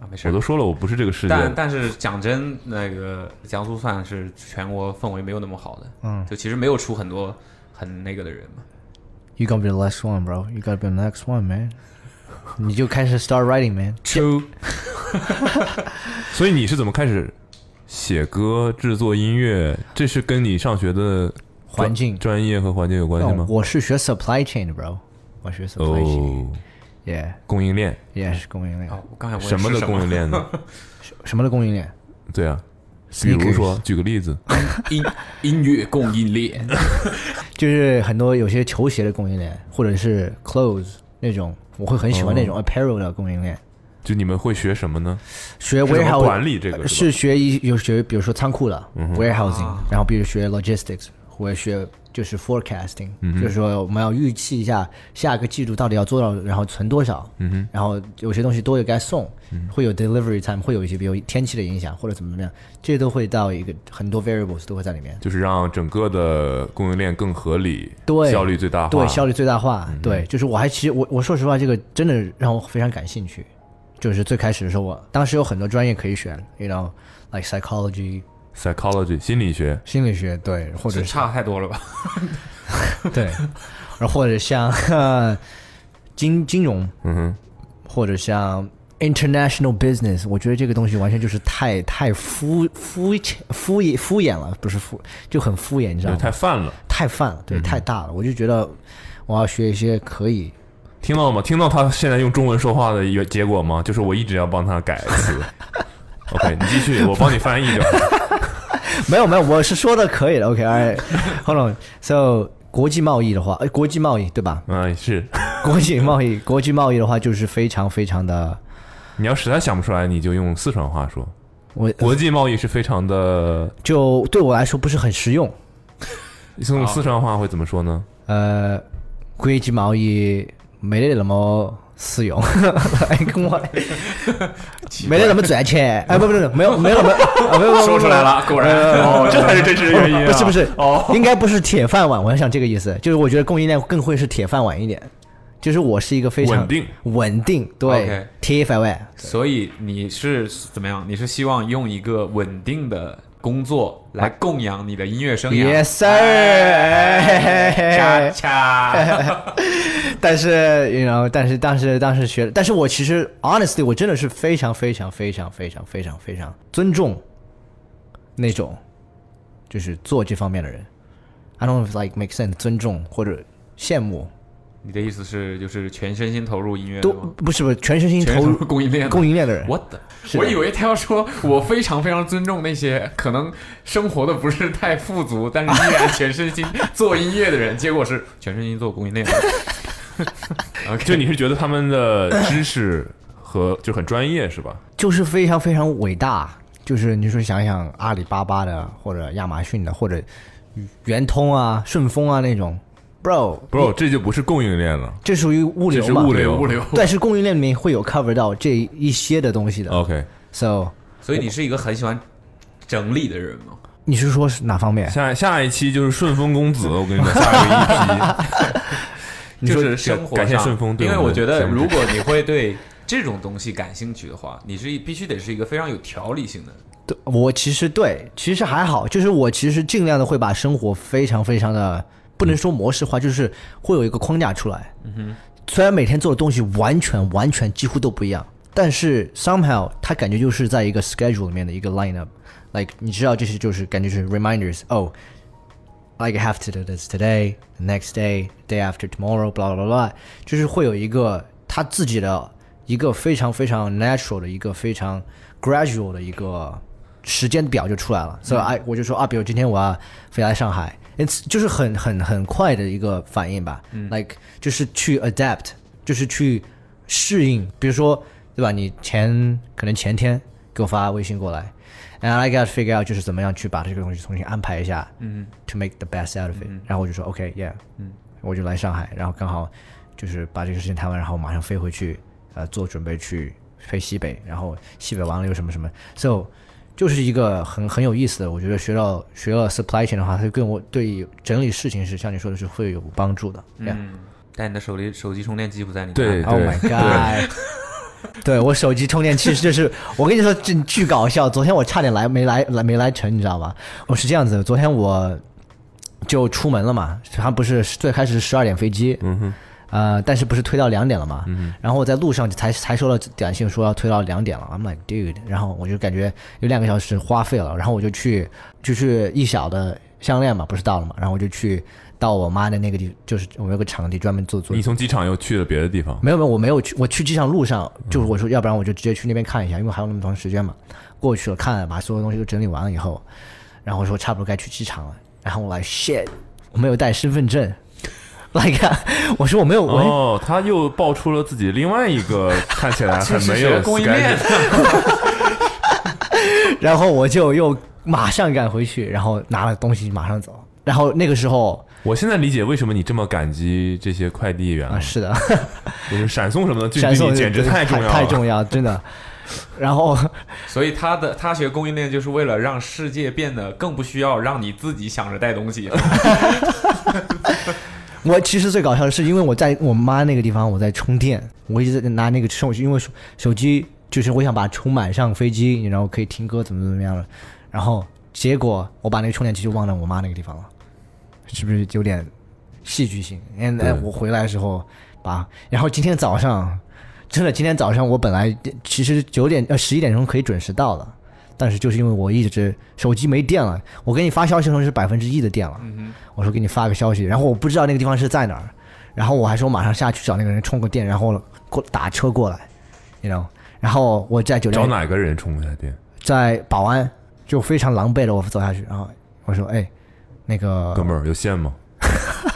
啊，没事我。都说了，我不是这个世界的。但但是讲真，那个江苏算是全国氛围没有那么好的，嗯就其实没有出很多很那个的人嘛。，You gotta be the last one, bro. You gotta be the next one, man. 你就开始 start writing, man. True，所以你是怎么开始写歌、制作音乐？这是跟你上学的环境专业和环境有关系哦吗？我是学 supply chain 的，bro。我学 supply chain，哦，yeah 供应链。Yeah 是供应链。哦，我刚才问什么的供应链呢？什么？的供应链？对啊，比如说，举个例子，音音乐供应链，就是很多有些球鞋的供应链，或者是 clothes 那种，我会很喜欢那哦。种 apparel 的供应链。就你们会学什么呢？学是怎么 warehouse 管理这个是是学一有学，比如说仓库的、warehousing，啊。然后比如学 logistics，或者学就是 forecasting，、就是说我们要预期一下下个季度到底要做到，然后存多少，嗯，然后有些东西多也该送，会有 delivery time，会有一些比如天气的影响或者怎么怎么样，这些都会到一个很多 variables 都会在里面。就是让整个的供应链更合理，对效率最大化，对，效率最大化。对，就是我还其实我我说实话，这个真的让我非常感兴趣。就是最开始的时候，我当时有很多专业可以选，you know like psychology psychology 心理学，心理学，对，或者是差太多了吧？对，然后或者像呃金金融，嗯哼，或者像 international business，我觉得这个东西完全就是太太敷敷衍敷衍敷衍了，不是敷就很敷衍，你知道，吗？太泛了。太泛了，对，太大了，我就觉得我要学一些可以。听到了吗？听到他现在用中文说话的一个结果吗？就是我一直要帮他改词。OK，你继续，我帮你翻译就好。没有没有，我是说的可以的。OK，all right，hold on。So 国际贸易的话，哎，国际贸易对吧？嗯，是。国际贸易，国际贸易的话就是非常非常的，你要实在想不出来，你就用四川话说。我国际贸易是非常的，就对我来说不是很实用。你用四川话会怎么说呢？呃，国际贸易没得那么实用，哎，跟我没得那么赚钱。哎，不不不，没有没有那么，啊没有没有说出来了，果然哦，这才是真实的原因、啊。不是不是，哦，应该不是铁饭碗。我想这个意思，就是我觉得供应链更会是铁饭碗一点。就是我是一个非常稳定稳定，对铁饭碗。所以你是怎么样？你是希望用一个稳定的工作来供养你的音乐生涯 Yes sir，恰恰，但是，you know，但是当时当时学，但是我其实 honestly，我真的是非常非常非常非常非常非常尊重那种就是做这方面的人。I don't know if like make sense，尊重或者羡慕，你的意思是就是全身心投入音乐都？不是不是全身心投入投入供应链供应链的人。我的，是的我以为他要说，我非常非常尊重那些可能生活的不是太富足，但是依然 全身心做音乐的人，结果是全身心做供应链的。就你是觉得他们的知识和就很专业是吧？就是非常非常伟大。就是你说想想阿里巴巴的，或者亚马逊的，或者圆通啊、顺丰啊那种，bro，bro，这就不是供应链了，这属于物流嘛？这是物流物流。但是供应链里面会有 cover 到这一些的东西的。OK，So，所以你是一个很喜欢整理的人吗？你是说是哪方面？下下一期就是顺丰公子，我跟你讲，下一个一批。就是生活上，感谢顺丰因为我觉得，如果你会对这种东西感兴趣的话，你是必须得是一个非常有条理性的。对我其实对，其实还好，就是我其实尽量的会把生活非常非常的不能说模式化，就是会有一个框架出来。嗯哼，虽然每天做的东西完全完全几乎都不一样，但是 somehow 它感觉就是在一个 schedule 里面的一个 lineup，like 你知道这些就是感觉是 reminders，哦、like I have to do this today, the next day, day after tomorrow, blah blah blah，就是会有一个他自己的一个非常非常 natural 的一个非常 gradual 的一个时间表就出来了。所以哎，我就说啊，比如今天我要飞来上海，it's 就是很很很快的一个反应吧、l i k e 就是去 adapt，就是去适应。比如说，对吧？你前可能前天给我发微信过来。And I got to figure out 就是怎么样去把这个东西重新安排一下，嗯，to make the best out of it、然后我就说 OK，yeah，嗯，我就来上海，然后刚好就是把这个事情谈完，然后马上飞回去，呃，做准备去飞西北，然后西北完了又什么什么，so 就是一个很很有意思的，我觉得学到学了 supply chain 的话，它跟我对整理事情是像你说的是会有帮助的。Yeah. 嗯，但你的手机手机充电器不在你对家 Oh my god！对 我手机充电器就是，我跟你说，这巨搞笑。昨天我差点来没来来没来成，你知道吧？我是这样子，昨天我就出门了嘛，他不是最开始是十二点飞机，嗯哼，呃，但是不是推到两点了嘛？嗯然后我在路上才才收到短信说要推到两点了，I'm like dude，然后我就感觉有两个小时花费了，然后我就去就去一小的项链嘛，不是到了嘛，然后我就去到我妈的那个地，就是我有个场地专门做做你。从机场又去了别的地方，没有没有，我没有去，我去机场路上就是我说，要不然我就直接去那边看一下，因为还有那么长时间嘛。过去了看了，把所有东西都整理完了以后，然后我说差不多该去机场了，然后我来 shit，我没有带身份证。Like，我说我没有，我、哦，他又爆出了自己另外一个 看起来很没有是供应链 然后我就又马上赶回去，然后拿了东西马上走。然后那个时候我现在理解为什么你这么感激这些快递员啊，了，是的，就是闪送什么的，这闪送对你简直太重要了，太重要，真的。然后所以他的他学供应链就是为了让世界变得更不需要让你自己想着带东西。我其实最搞笑的是，因为我在我妈那个地方，我在充电，我一直在拿那个手机，因为手手机就是我想把它充满上飞机，然后可以听歌，怎么怎么样了。然后结果我把那个充电器就忘在我妈那个地方了，是不是有点戏剧性？因为我回来的时候把，然后今天早上真的今天早上我本来其实九点呃十一点钟可以准时到的，但是就是因为我一直手机没电了，我给你发消息的时候是百分之一的电了，我说给你发个消息，然后我不知道那个地方是在哪儿，然后我还说马上下去找那个人充个电，然后过打车过来，you know，然后我在酒店找哪个人充一下电？在保安就非常狼狈的我走下去，然后我说哎，那个哥们儿有线吗？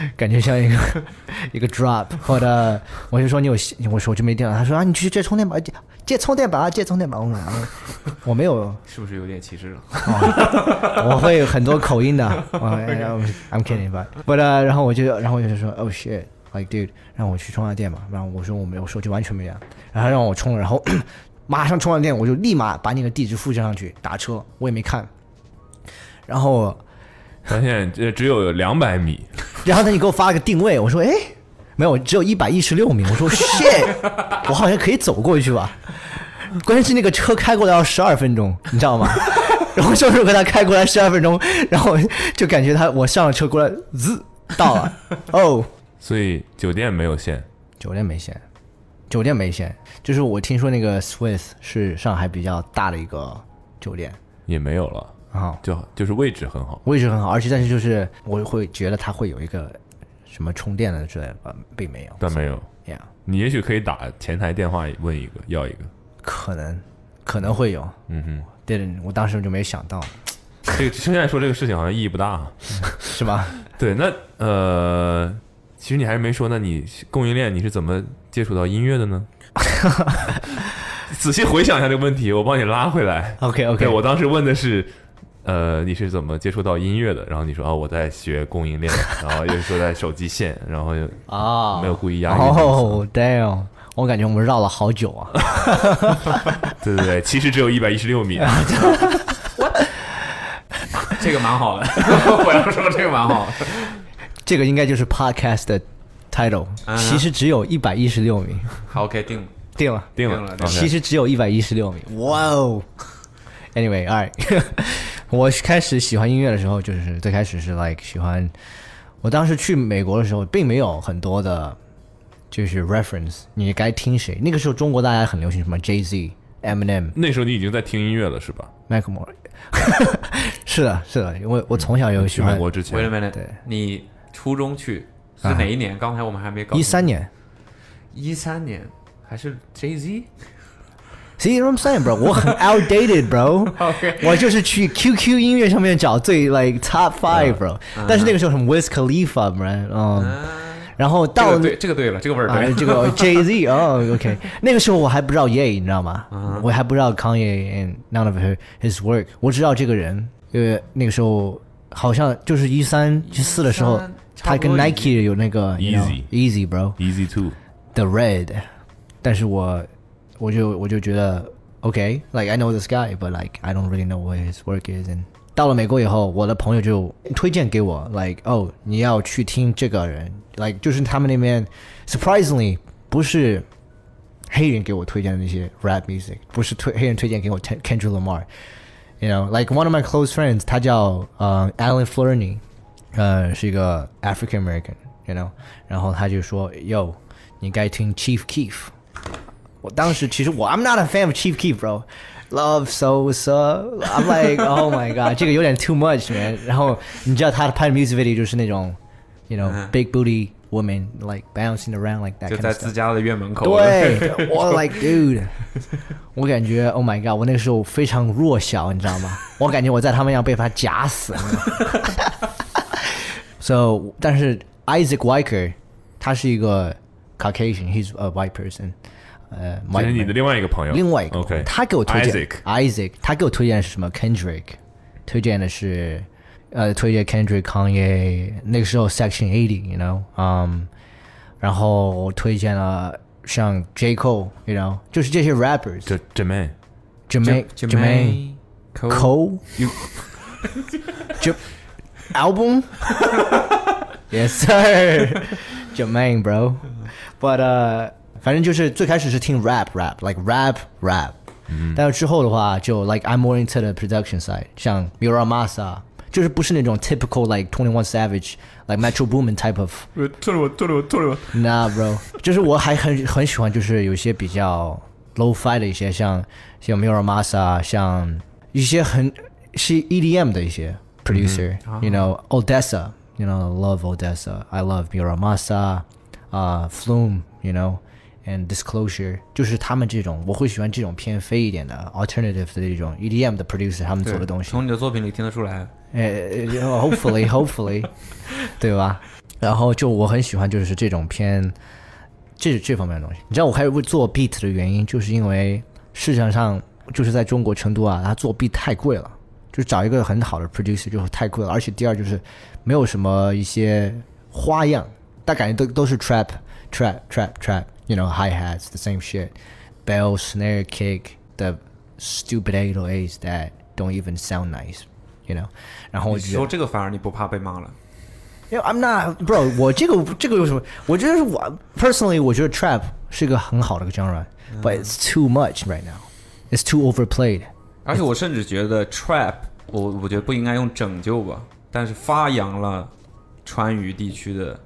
感觉像一个 一个 drop，或者我就说你有我手机没电了，他说啊你去借充电宝，借借充电宝啊借充电宝，我我没有，是不是有点歧视了？我会有很多口音的。哦 I'm kidding, but but、uh, 然后我就然后我就说 Oh shit, like dude，让我去充下电吧。然后我说我没有，手机完全没电。然后让我充了，然后 马上充完电，我就立马把你的地址复制上去，打车我也没看。然后发现这只有两百米，然后他就给我发了个定位，我说哎，没有，只有一百一十六米。我说 shit，我好像可以走过去吧。关键是那个车开过来要十二分钟，你知道吗？然后就是跟他开过来十二分钟，然后就感觉他我上了车过来，滋到了，哦，所以酒店没有线。酒店没线，酒店没线，就是我听说那个 Swiss 是上海比较大的一个酒店也没有了，啊，就就是位置很好。位置很好，而且但是就是我会觉得它会有一个什么充电的之类的，呃并没有，但没有，，yeah，你也许可以打前台电话问一个，要一个。可能可能会有，嗯哼，对我当时就没想到，这个现在说这个事情好像意义不大。是吧？对，那呃，其实你还是没说，那你供应链你是怎么接触到音乐的呢？仔细回想一下这个问题，我帮你拉回来。OK OK，我当时问的是，呃，你是怎么接触到音乐的？然后你说啊，我在学供应链，然后又说在手机线，然后又啊，没有故意押韵这个词哦，damn，我感觉我们绕了好久啊。对对对，其实只有一百一十六米。这个蛮好的，我要说这个蛮好。这个应该就是 podcast 的 title，、其实只有一百一十六米，好，OK，定了。定了，定了其实只有一百一十六米，哇哦。Anyway，all right，我开始喜欢音乐的时候，就是最开始是 like 喜欢，我当时去美国的时候，并没有很多的，就是 reference，你该听谁？那个时候中国大家很流行什么 Jay Z、Eminem、那时候你已经在听音乐了是吧？Macklemore，是的，是的，因为我从小有喜去欢美国之前 Wait a minute，对你初中去是哪一年？刚才我们还没搞。一三年。一三年还是 Jay Z？See what I'm saying, bro？我很 outdated, bro。 OK 我就是去 QQ 音乐上面找最 like top five, bro。但是那个时候什么 Wiz Khalifa, bro，嗯，然后这到个对，这个对了，这个味儿啊对。这个 Jay Z，哦，OK，那个时候我还不知道 Ye，你知道吗？我还不知道 Kanye and none of her his work，我知道这个人，因为那个时候好像就是一三一四的时候13，他跟差不多 Nike 有那个 you know, Easy easy bro。 Easy Two， The Red，但是我 我就我就觉得，OK，like、I know this guy，but like I don't really know what his work is。And 到了美国以后，我的朋友就推荐给我，like 哦，你要去听这个人，like 就是他们那边 surprisingly 不是黑人给我推荐的那些 rap music，不是推黑人推荐给我 Ken- Kendrick Lamar。You know, like one of my close friends，他叫呃 Alan Flurney，呃是一个 African American，you know，然后他就说，Yo，你该听 Chief Keef。 我当时其实我 I'm not a fan of Chief Keef bro。Love so so, I'm like, oh my god，这个有点 too much man。然后你知道他拍的 music video 就是那种，you know、嗯 big booty woman like bouncing around like that 就 kind 在 of 自 stuff。家的院门口。对，我 like dude，我感觉 oh my god，我那个时候非常弱小，你知道吗？我感觉我在他们要被他夹死。so，但是 Isaac Weicker 他是一个 Caucasian，he's a white person， 呃、这 white 是你 man 的另外一个朋友，另外一个 OK，他给我推荐 Isaac Isaac，他给我推荐的是什么？Kendrick，推荐的是呃，推荐 Kendrick、Kanye，那个时候 Section Eighty，you know，嗯、然后推荐了像 J Cole，you know，就是这些 rappers，这这妹 Jermaine Jermaine Cole Cole，就 album。Yes, sir. Jermaine, bro. But uh, 反正就是最开始是听 rap rap like rap rap，、但是之后的话就 like I'm more into the production side，像 Muramasa，就是不是那种 typical like Twenty One Savage like Metro Boomin type of 错了我错了我错了我 Nah, bro，就是我还很很喜欢，就是有一些比较 low fi 的一些，像像 Muramasa，像一些很是 EDM 的一些 producer，you、know Odessa，you know love Odessa，I love Muramasa，啊、Flume，you Know，and Disclosure，就是他们这种我会喜欢这种偏飞一点的 alternative 的这种 EDM 的 producer 他们做的东西。从你的作品里听得出来。呃，hopefully hopefully，对吧？然后就我很喜欢就是这种偏这这方面的东西。你知道我开始会做 beat 的原因，就是因为市场上就是在中国成都啊，他做 beat 太贵了，就找一个很好的 producer 就太贵了。而且第二就是没有什么一些花样，但感觉都都是 trap trap trap trap，you know hi hats the same shit，bell snare kick the stupid 808s that don't even sound nice。You know，然后我你觉得说这个反而你不怕被骂了？因为 I'm not bro，我这个这个有什么？我觉得是我 personally，我觉得 trap 是一个很好的一个 genre，but it's too much right now. It's too overplayed. 而且我甚至觉得 trap，我我觉得不应该用拯救吧，但是发扬了川渝地区的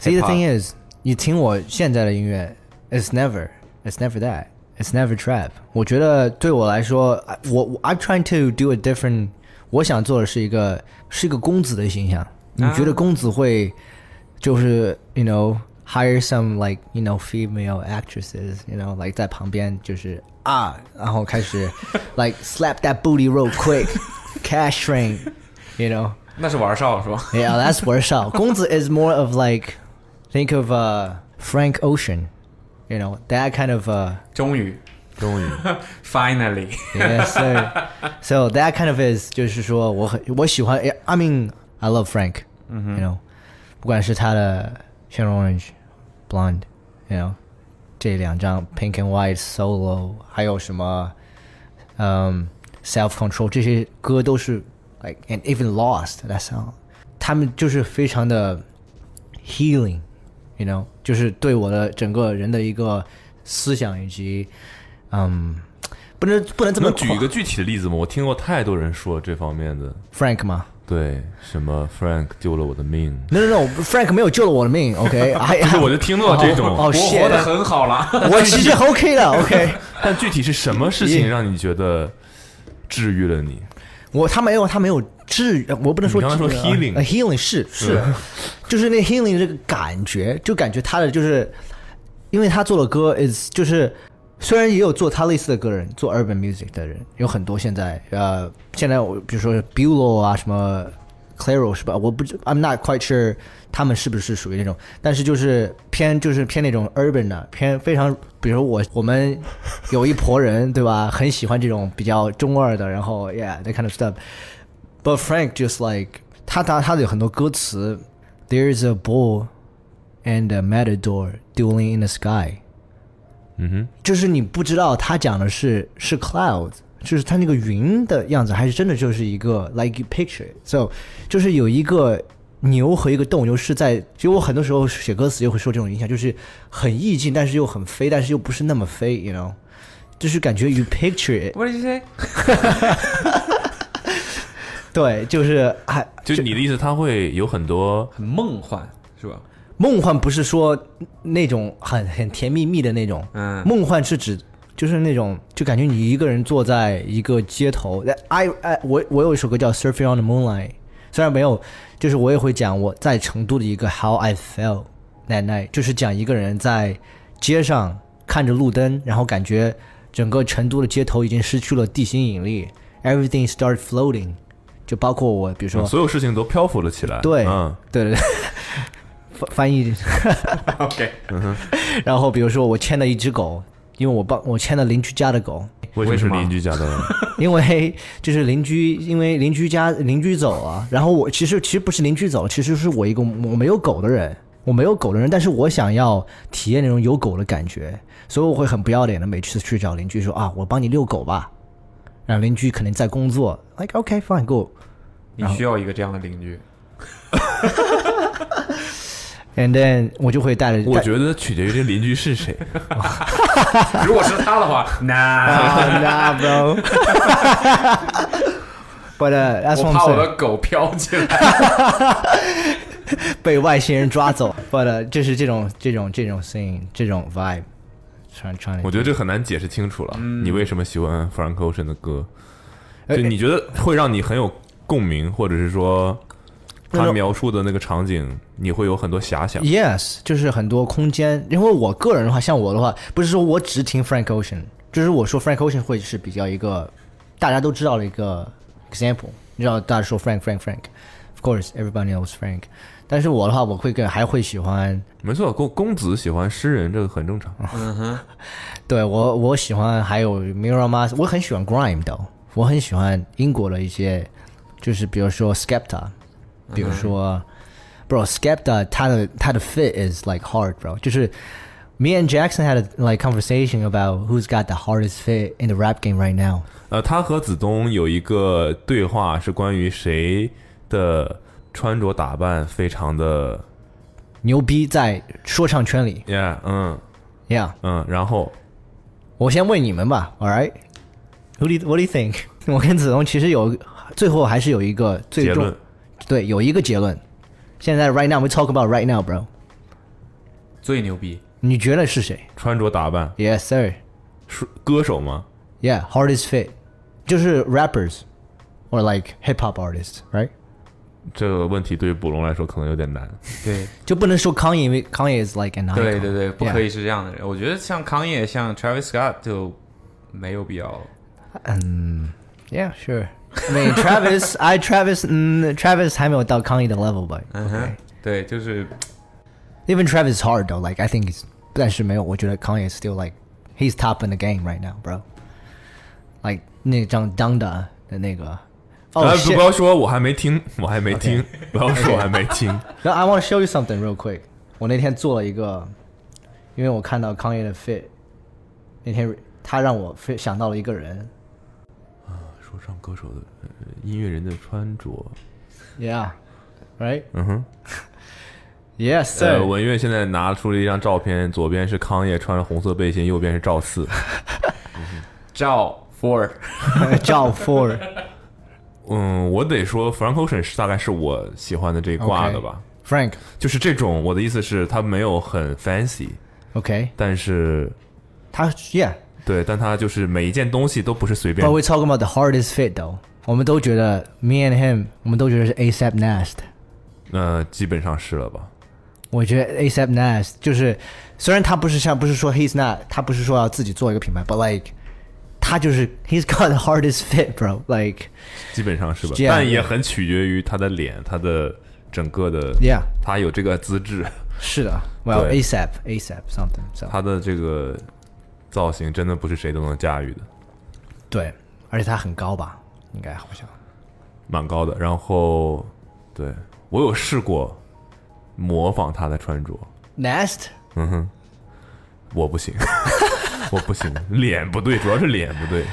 See the hip-hop thing is， 你听我现在的音乐，it's never, it's never that, it's never trap。我觉得对我来说，我我 I'm trying to do a different。我想做的是一个是一个公子的形象。你觉得公子会就是 you know hire some like you know female actresses you know like 在旁边就是啊，然后开始 like slap that booty real quick, cash train, you know。那是玩少是吧？ Yeah, that's workshop. 公子 is more of like think of uh Frank Ocean, you know that kind of uh 终于终于 finally， yes sir. So that kind of is 就是说我很我喜欢 I mean I love Frank, you know，不管是他的 Channel Orange, Blonde, you know 这两张 Pink and White Solo，还有什么嗯、Self Control 这些歌都是 like and even Lost that song，他们就是非常的 healing。 You know，就是对我的整个人的一个思想以及，嗯，不能不能这么能举一个具体的例子吗？我听过太多人说这方面的，Frank 吗对，什么 Frank 救了我的命，？No No No，Frank 没有救了我的命，OK，还就是我就听到这种，哦我谢活得很好了。我其实 OK 的，OK，但具体是什么事情让你觉得治愈了你？我他没有他没有治愈，我不能说你刚刚说治愈啊 healing 呃 healing 是是，就是那 healing 这个感觉，就感觉他的就是，因为他做的歌 is 就是。虽然也有做他类似的歌人，做 urban music 的人有很多。现在，呃，现在我比如说 Bulo 啊，什么 Claro 是吧？我不知，I'm not quite sure 他们是不是属于那种，但是就是偏就是偏那种 urban 的，偏非常，比如我我们有一婆人对吧，很喜欢这种比较中二的，然后 yeah that kind of stuff。But Frank just like 他他他的有很多歌词，There's a bull and a matador dueling in the sky。嗯哼，就是你不知道他讲的是是 cloud， 就是它那个云的样子，还是真的就是一个 like you picture it，so 就是有一个牛和一个斗牛是在，其实我很多时候写歌词又会受这种影响，就是很意境，但是又很飞，但是又不是那么飞，you know，就是感觉 you picture it，What did you say？对，就是还就是你的意思，它会有很多很梦幻是吧？梦幻不是说那种很很甜蜜蜜的那种，嗯。梦幻是指就是那种就感觉你一个人坐在一个街头。I I 我我有一首歌叫《Surfing on the Moonlight》，虽然没有，就是我也会讲我在成都的一个 How I Felt that night，就是讲一个人在街上看着路灯，然后感觉整个成都的街头已经失去了地心引力，everything started floating，就包括我，比如说所有事情都漂浮了起来。对，嗯，对对对，翻翻译。OK，然后比如说我牵了一只狗，因为我帮我牵了邻居家的狗，为什么？邻居家的？因为就是邻居，因为邻居家邻居走了，然后我其实其实不是邻居走了，其实是我一个我没有狗的人，我没有狗的人，但是我想要体验那种有狗的感觉，所以我会很不要脸的每次去找邻居说啊，我帮你遛狗吧，然后邻居可能在工作，like OK fine go。你需要一个这样的邻居。And then 我就会带着，我觉得取决于这邻居是谁。如果是他的话，那啊 nah bro。But uh, that's 我 what 怕我.的狗飘起来。被外星人抓走。But、uh, 就是这种这种这种 thing 这种 vibe，传传。我觉得这很难解释清楚了。嗯你为什么喜欢 Frank Ocean 的歌？呃就你觉得会让你很有共鸣，或者是说他描述的那个场景，你会有很多遐想。Yes，就是很多空间。因为我个人的话，像我的话，不是说我只听 Frank Ocean，就是我说 Frank Ocean 会是比较一个大家都知道的一个 example。你知道大家说 Frank Frank Frank，of course everybody knows Frank。但是我的话，我会更还会喜欢，没错，公公子喜欢诗人，这个很正常。嗯哼对我我喜欢还有 Mira Mas，我很喜欢 Grime 的，我很喜欢英国的一些，就是比如说 Skepta，比如说、bro Skepta 他的他的 fit is like hard bro，就是 me and Jackson had a like conversation about who's got the hardest fit in the rap game right now。呃，他和子东有一个对话，是关于谁的穿着打扮非常的牛逼在说唱圈里，yeah，嗯，Yeah，嗯，然后我先问你们吧，All right，Who do you, What do you think？我跟子东其实有最后还是有一个最终结论， 对有一个结论。现在 right now we talk about right now bro，最牛逼，你觉得是谁穿着打扮？Yes sir。是歌手吗？ Yeah, hardest fit，就是 rappers or like hip hop artists, right？这个问题对于捕龙来说可能有点难。对就不能说康爷，因为康爷 is like an icon。对对对，不可 Yeah. 以是这样的人。我觉得像康也、像 Travis Scott 就没有必要。 Yeah, sure. I mean Travis, I Travis，嗯，Travis 还没有到康爷的 level 吧？嗯哼，对，就是 Even Travis is hard though, like I think it's，但是没有，我觉得康爷 still like he's top in the game right now, bro. Like 那张 Donda 的那个。哦、哎 shit 不要说我还没听，我还没听，不要说我还没听。然后 I want to show you something real quick。我那天做了一个，因为我看到康爷的 fit，那天他让我 fit 想到了一个人 说唱歌手的、呃、音乐人的穿着，，Yeah，right？嗯哼。Yes, 呃，sir. 文月现在拿出了一张照片，左边是康业穿着红色背心，右边是赵四。赵 Four，赵 Four。嗯，我得说，Frank Ocean 是大概是我喜欢的这一挂的吧。Frank。就是这种，我的意思是，他没有很 fancy，OK，但是他 Yeah。对，但他就是每一件东西都不是随便 But。we talking about the hardest fit though。我们都觉得 me and him，我们都觉得是 ASAP Nast。呃，基本上是了吧？我觉得 ASAP Nast 就是，虽然他不是像不是说 he's not，他不是说要自己做一个品牌，but like 他就是 he's got the hardest fit bro，like 基本上是吧？ Yeah, 但也 yeah. 很取决于他的脸，他的整个的 yeah 他有这个资质，是的，well 对 ASAP ASAP something so 他的这个 造型真的不是谁都能驾驭的，对，而且他很高吧，应该好像蛮高的。然后，对我有试过模仿他的穿着，Nast 嗯哼，我不行，我不行，脸不对，主要是脸不对，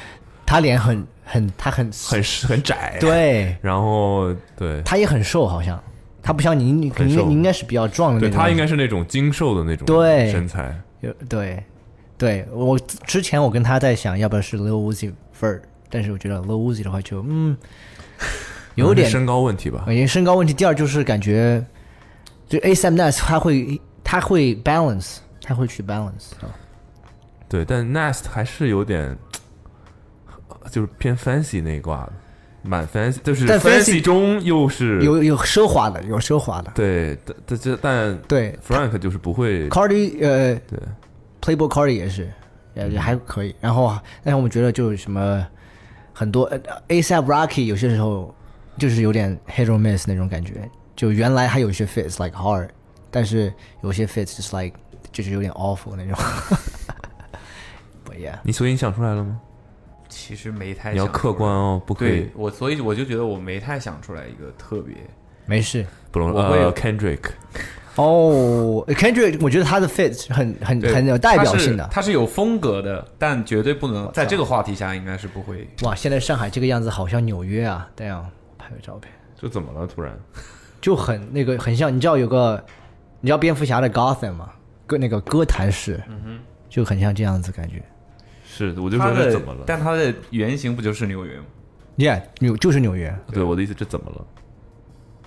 他脸很很他很很很窄，，对，然后对。他也很瘦好像，他不像你你肯定应该是比较壮的那对，他应该是那种精瘦的那种对。身材，有对，对我之前我跟他在想要不要是 Lil Uzi Vert，但是我觉得 Lil Uzi 的话就嗯有点身高问题吧。因为身高问题，第二就是感觉就 A s a m Nas 他会他会 balance，他会去 balance 啊。对，但 Nest 还是有点，就是偏 fancy 那一挂的，蛮 fancy，就是但 fancy fancy 中又是有有奢华的，有奢华的。对，但但这但对 Frank 就是不会 Cardi 呃对 Playboy Cardi 也是，也也还可以。然后啊，但是我们觉得就是什么很多呃 ASAP Rocky 有些时候就是有点 hit or miss 那种感觉。就原来还有一些 fits like hard，但是有些 fits just like 就是有点 awful 那种。But yeah，你所以你想出来了吗？其实没太你要想出来客观哦，不可以对我，所以我就觉得我没太想出来一个特别。没事。不容我会呃 Kendrick 哦、k e n d r i c k 我觉得他的 fits 很很很有代表性的。他是有风格的，但绝对不能在这个话题下，应该是不会。哇，现在上海这个样子好像纽约啊！这样拍个照片。这怎么了？突然就很那个很像，你知道有个，你知道蝙蝠侠的 Gotham 吗？歌那个歌坛市，嗯哼，就很像这样子感觉。是我就它的说这怎么了？但它的原型不就是纽约吗？Yeah，纽就是纽约。对我的意思，这怎么了？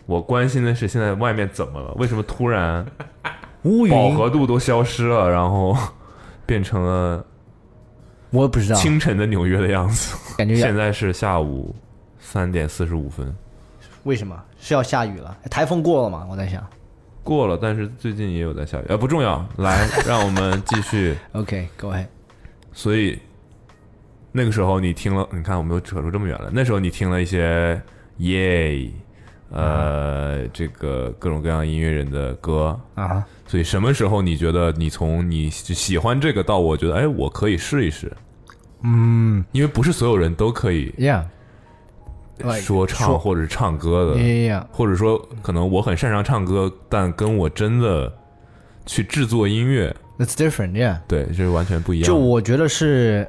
我关心的是现在外面怎么了？为什么突然 乌云饱，和度都消失了，然后 变成了我也不知道，清晨的纽约的样子？感觉现在是下午三点四十五分，为什么是要下雨了？台风过了吗？我在想。过了，但是最近也有在下雨，呃，不重要。来，让我们继续。OK，Go、ahead。所以那个时候你听了，你看我们都扯出这么远了。那时候你听了一些耶，呃，这个各种各样音乐人的歌，啊，所以什么时候你觉得你从你喜欢这个到我觉得哎，我可以试一试？嗯因为不是所有人都可以，Yeah，like，说唱或者是唱歌的，Yeah，或者说可能我很擅长唱歌，但跟我真的去制作音乐，，that's different，Yeah。对，这是完全不一样。就我觉得是，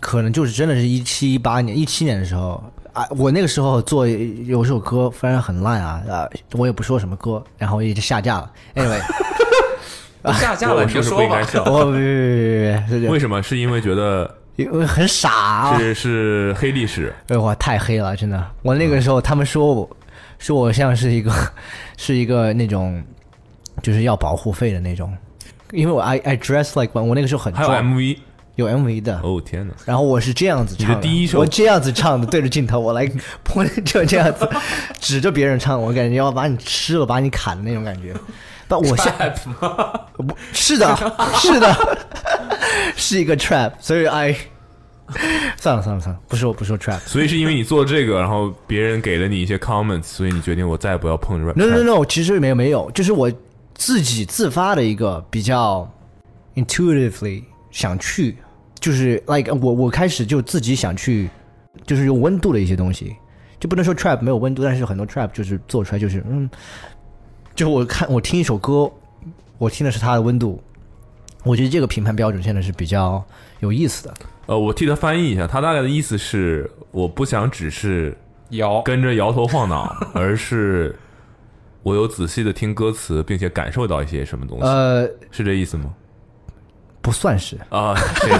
可能就是真的是一七一八年、一七年的时候啊，我那个时候做有首歌，反正很烂啊啊，我也不说什么歌，然后也就下架了。Anyway，下架了你就是不是不说吧。应该笑？我别别别别别为什么？是因为觉得 因为很傻啊，是是黑历史？哎我，太黑了，真的。我那个时候他们说我，说我像是一个，是一个那种，就是要保护费的那种，因为我 I I dress like one，我那个时候很还有 MV？有 MV 的，哦天哪！然后我是这样子唱你的第一首我这样子唱的，对着镜头，我来我就这样子指着别人唱，我感觉要把你吃了，把你砍的那种感觉。但我现在 不是的，是的，是一个 trap，所以 I 算了算了算了，不说不说 trap。所以是因为你做这个，然后别人给了你一些 comments，所以你决定我再也不要碰 rap。No no no，其实没有没有，就是我自己自发的一个比较 intuitively 想去，就是 like 我我开始就自己想去，就是有温度的一些东西，就不能说 trap 没有温度，但是很多 trap 就是做出来就是嗯，就我看我听一首歌，我听的是它的温度，我觉得这个评判标准现在是比较有意思的。呃，我替他翻译一下，他大概的意思是，我不想只是摇跟着摇头晃脑，而是我有仔细的听歌词，并且感受到一些什么东西，呃，是这意思吗？不算是。啊，对。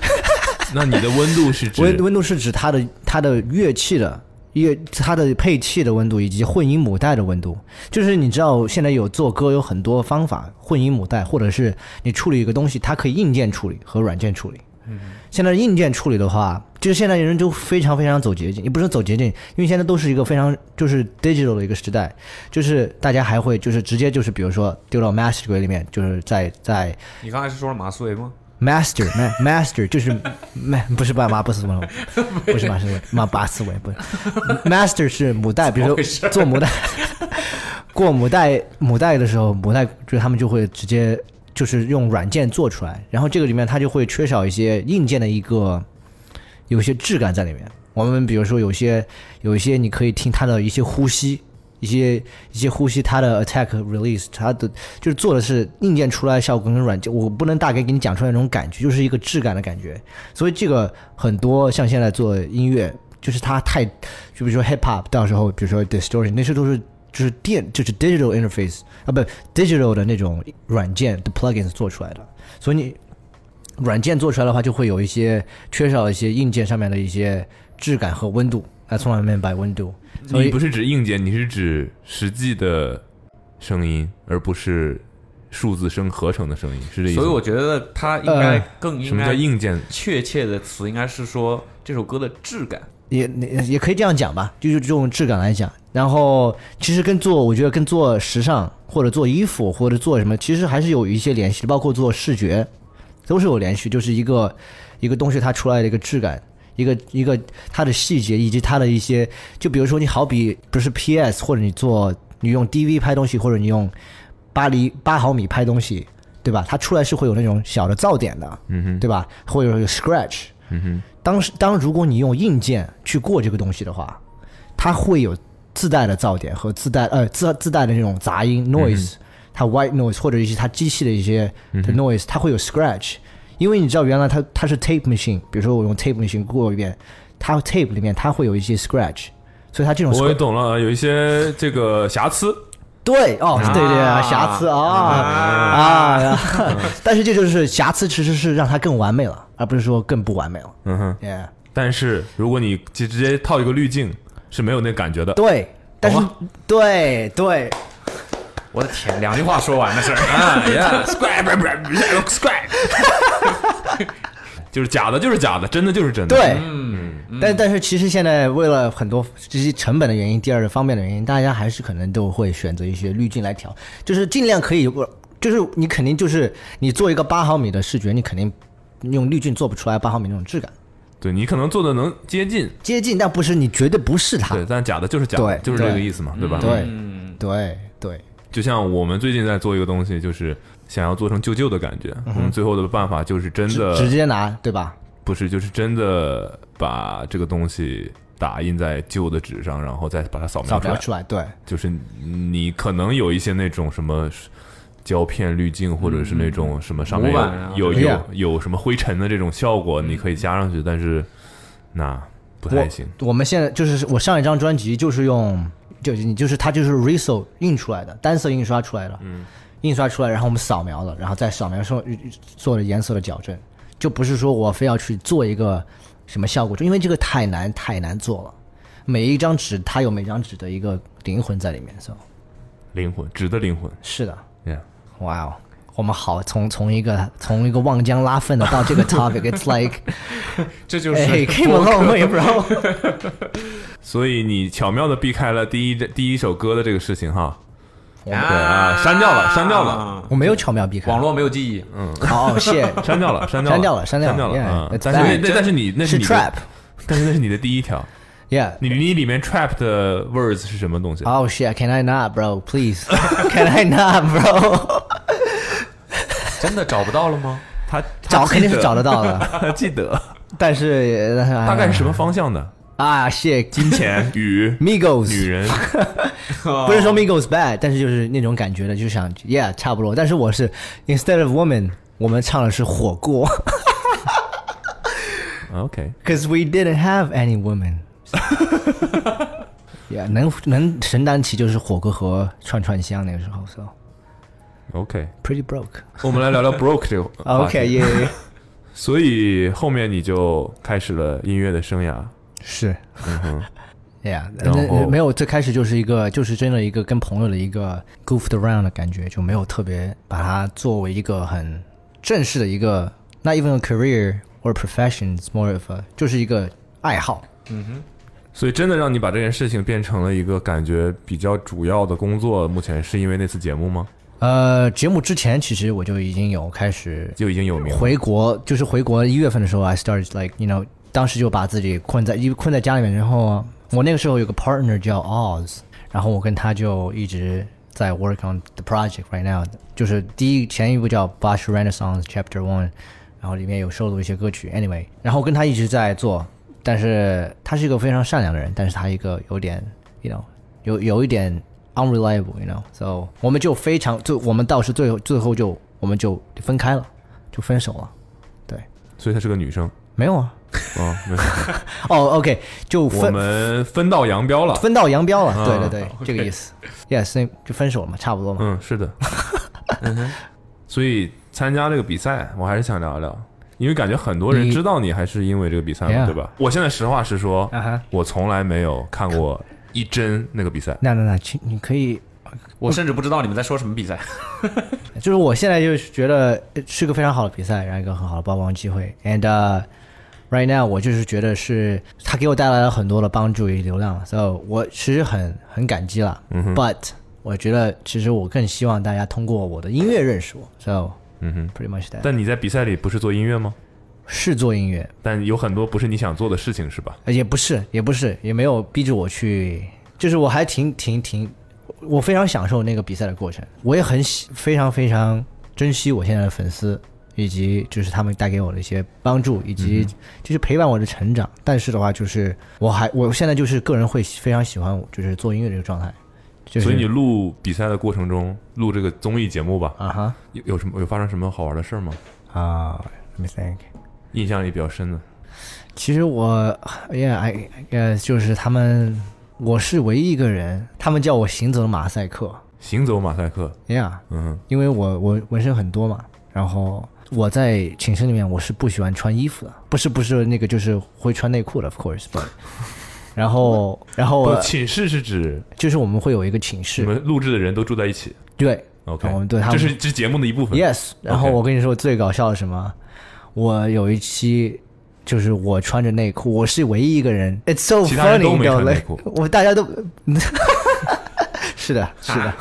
那你的温度是指温温度是指它的它的乐器的乐它的配器的温度以及混音母带的温度。就是你知道现在有做歌有很多方法，混音母带或者是你处理一个东西，它可以硬件处理和软件处理。现在硬件处理的话，就是现在人就非常非常走捷径，也不是走捷径，因为现在都是一个非常就是 digital 的一个时代，就是大家还会就是直接就是比如说丢到 master 柜里面，就是在在你刚才是说了马思维吗？Master ma, master 就是 ma 不是爸马不是什么，不是马思维马巴思维不是。Master 是母带，比如说做母带过母带母带的时候，母带就他们就会直接就是用软件做出来，然后这个里面它就会缺少一些硬件的一个有些质感在里面。我们比如说有些有一些你可以听它的一些呼吸，一些一些呼吸，它的 attack release，它的就是做的是硬件出来效果跟软件，我不能大概给你讲出来那种感觉，就是一个质感的感觉。所以这个很多像现在做音乐，就是它太，就比如说 hip hop，到时候比如说 distortion，那些都是就是电就是 digital interface 啊，不 digital 的那种软件的 plugins 做出来的，所以你软件做出来的话，就会有一些缺少一些硬件上面的一些质感和温度。That's what I mean by 温度。所以你不是指硬件，你是指实际的声音，而不是数字声合成的声音，是这意思？所以我觉得它应该呃更应该什么叫硬件？确切的词应该是说这首歌的质感。也也也可以这样讲吧，就是这种质感来讲。然后其实跟做，我觉得跟做时尚或者做衣服或者做什么，其实还是有一些联系的，包括做视觉都是有联系，就是一个一个东西它出来的一个质感。一个一个它的细节以及它的一些，就比如说你好比不是 PS 或者你做你用 DV 拍东西，或者你用八厘八毫米拍东西，对吧？它出来是会有那种小的噪点的，嗯哼，对吧？会有 scratch，嗯哼，当时当如果你用硬件去过这个东西的话，它会有自带的噪点和自带呃自自带的那种杂音 noise，、它 white noise 或者一些它机器的一些的 noise，、它会有 scratch，因为你知道原来它它是 tape machine，比如说我用 tape machine 过一遍，它 tape 里面它会有一些 scratch，所以它这种我也懂了，有一些这个瑕疵。对哦对对啊。啊瑕疵啊啊，但是这就是瑕疵其实是让它更完美了，而不是说更不完美了嗯哼，，yeah。但是如果你直直接套一个滤镜，是没有那感觉的。对，但是对对，我的天，两句话说完的事儿。啊，yeah，square square，就是假的，就是假的，真的就是真的。对，嗯，但但是其实现在为了很多这些成本的原因，第二个方便的原因，大家还是可能都会选择一些滤镜来调，就是尽量可以，我就是你肯定就是你做一个八毫米的视觉，你肯定用滤镜做不出来八毫米那种质感，对你可能做的能接近，接近，但不是你绝对不是它，对，但假的就是假的，对就是这个意思嘛，对吧？对嗯，对对，就像我们最近在做一个东西，就是想要做成旧旧的感觉，我们最后的办法就是真直的直接拿对吧？不是，就是真的把这个东西打印在旧的纸上，然后再把它扫描出来。扫描出来，对。就是你可能有一些那种什么胶片滤镜，或者是那种什么上面有有有有什么灰尘的这种效果，你可以加上去，但是那不太行。我们现在就是我上一张专辑就是用，就是你就是它就是 Riso 印出来的，单色印刷出来的，嗯，印刷出来，然后我们扫描了，然后再扫描上做了颜色的矫正，就不是说我非要去做一个什么效果，就因为这个太难太难做了，每一张纸它有每张纸的一个灵魂在里面，so。灵魂，纸的灵魂。是的，，yeah。哇哦。我们好，从从一个从一个望江拉粪的到这个 topic，it's like，这就是哎，came a long way, bro。所以你巧妙的避开了第一第一首歌的这个事情哈。对啊删掉了删掉了我没有巧妙避开，网络没有记忆，嗯哦，谢，删掉了，删掉删掉了删掉了删掉了。嗯但是那但是你那是你的 trap，但是那是你的第一条。yeah。你你里面 trap 的 words 是什么东西？Oh shit! Can I not, bro? Please, can I not, bro? 真的找不到了吗？他找肯定是找得到的，他记得但是大概是什么方向的？啊？shit! 金钱与 Migos 女人，不是说 Migos bad，但是就是那种感觉的，就想 yeah 差不多。但是我是 instead of woman，我们唱的是火锅 OK，，cause we didn't have any woman。yeah，能能承担起就是火锅和串串香那个时候，so OK，pretty broke。我们来聊聊 broke 这个。OK，耶、所以后面你就开始了音乐的生涯。是。嗯哼，Yeah，没有，最开始就是一个，就是真的一个跟朋友的一个 goofed around 的感觉，就没有特别把它作为一个很正式的一个，not even a career or profession，it's more of a 就是一个爱好。嗯哼所以真的让你把这件事情变成了一个感觉比较主要的工作，目前是因为那次节目吗？呃，节目之前其实我就已经有开始就已经有名。回国，就是回国一月份的时候，I started like you know，当时就把自己困在因为困在家里面，然后我那个时候有个 partner 叫 Oz，然后我跟他就一直在 work on the project right now，就是第一前一部叫 Bosch Renaissance Chapter One，然后里面有收录一些歌曲，anyway，然后跟他一直在做，但是他是一个非常善良的人，但是他一个有点 you know 有有一点 unreliable，you know，so 我们就非常就我们倒是最后最后就我们就分开了，就分手了。对，所以她是个女生。没有啊。哦，没有，哦，OK，就我们分道扬镳了。分道扬镳了。啊对对对，这个意思。Yes，那就分手了嘛，差不多嘛。嗯，是的。所以参加这个比赛，我还是想聊一聊，因为感觉很多人知道你还是因为这个比赛嘛，对吧？我现在实话实说我从来没有看过一帧那个比赛。那那那，请你可以我甚至不知道你们在说什么比赛。就是我现在就是觉得呃是个非常好的比赛，然后一个很好的曝光机会。And、uh, right now，我就是觉得是他给我带来了很多的帮助与流量，so 我其实很很感激了。But 我觉得其实我更希望大家通过我的音乐认识我，so 嗯哼。pretty much that。但你在比赛里不是做音乐吗？是做音乐，但有很多不是你想做的事情，是吧？呃也不是，也不是，也没有逼着我去，就是我还挺挺挺，我非常享受那个比赛的过程，我也很喜非常非常珍惜我现在的粉丝，以及就是他们带给我的一些帮助，以及就是陪伴我的成长。但是的话，就是我还我现在就是个人会非常喜欢我就是做音乐这个状态，就是所以你录比赛的过程中，录这个综艺节目吧，啊哈有有什么有发生什么好玩的事儿吗？啊，let me think。印象里比较深的？其实我，yeah，I，呃，就是他们，我是唯一一个人，他们叫我行走的马赛克。行走马赛克，，yeah，嗯，因为我我纹身很多嘛，然后我在寝室里面我是不喜欢穿衣服的，不是不是那个就是会穿内裤的，of course，but，然后然后寝室是指就是我们会有一个寝室。你，们录制的人都住在一起？对，OK，我们对他们这是这节目的一部分。，yes，然后我跟你说最搞笑的是什么？我有一期。就是我穿着内裤，我是唯一一个人。It's so funny，都没你知道吗？穿内裤我大家都，是的，是的，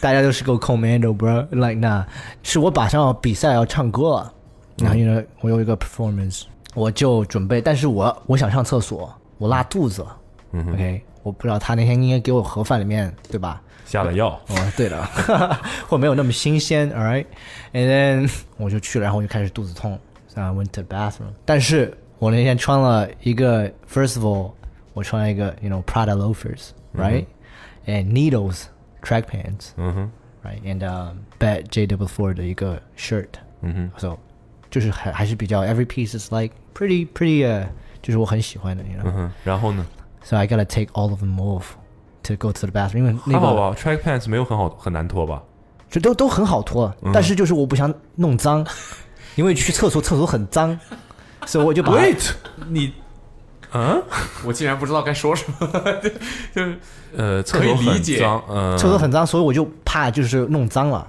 大家都是个 commando bro，like 那是我马上要比赛要唱歌了，然后因为我有一个 performance，我就准备，但是我我想上厕所，我拉肚子了、嗯 o k 我不知道他那天应该给我盒饭里面对吧？下了药，哦，对了，或没有那么新鲜，all right，and then 我就去了，然后我就开始肚子痛 I went to the bathroom。但是我那天穿了一个，first of all，我穿了一个，you know Prada loafers，right，and needles track pants，right，and 嗯哼， um, Bat JW Four 的一个 shirt，嗯哼， so 就是还还是比较 every piece is like pretty pretty 呃，就是我很喜欢的，you know，so 嗯哼，然后呢？ I gotta take all of them off to go to the bathroom，因为那个。还好吧，track pants 没有很好很难脱吧？这都都很好脱，嗯但是就是我不想弄脏， 因为去厕所厕所很脏，所以我就把它 Wait，你，嗯，我竟然不知道该说什么，就是呃，厕可以所很理解。脏，嗯，厕所很脏，所以我就怕就是弄脏了。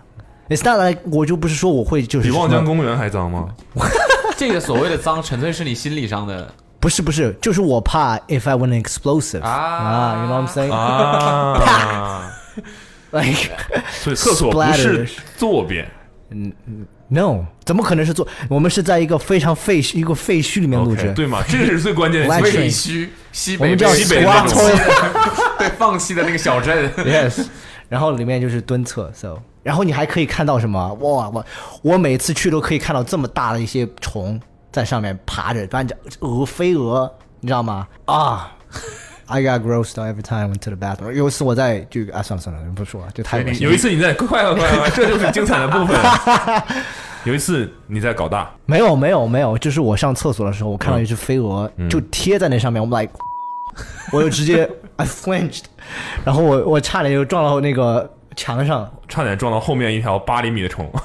It's not like 我就不是说我会就是比望江公园还脏吗？这个所谓的脏，纯粹是你心理上的 不是不是，就是我怕 if I want an explosive 啊。啊，you know what I'm saying？、啊，like 所以厕所不是坐便 no，怎么可能是做？我们是在一个非常废墟一个废墟里面录制对吗？这是最关键的。废墟，西北我们叫西北的 squat 那种 toilet。对放弃的那个小镇。yes，然后里面就是蹲厕，so，然后你还可以看到什么？哇，我我每次去都可以看到这么大的一些虫在上面爬着，反正鹅飞蛾，你知道吗？啊，I got grossed out every time I went to the bathroom。有一次我在就啊，算了算了，不说了，就太恶心。有一次你在快了快了，快这就是精彩的部分。有一次你在搞大，没有没有没有，就是我上厕所的时候，我看到一只飞蛾、就贴在那上面，我们 like，我就直接 I flinched，然后我我差点就撞到那个墙上，差点撞到后面一条八厘米的虫。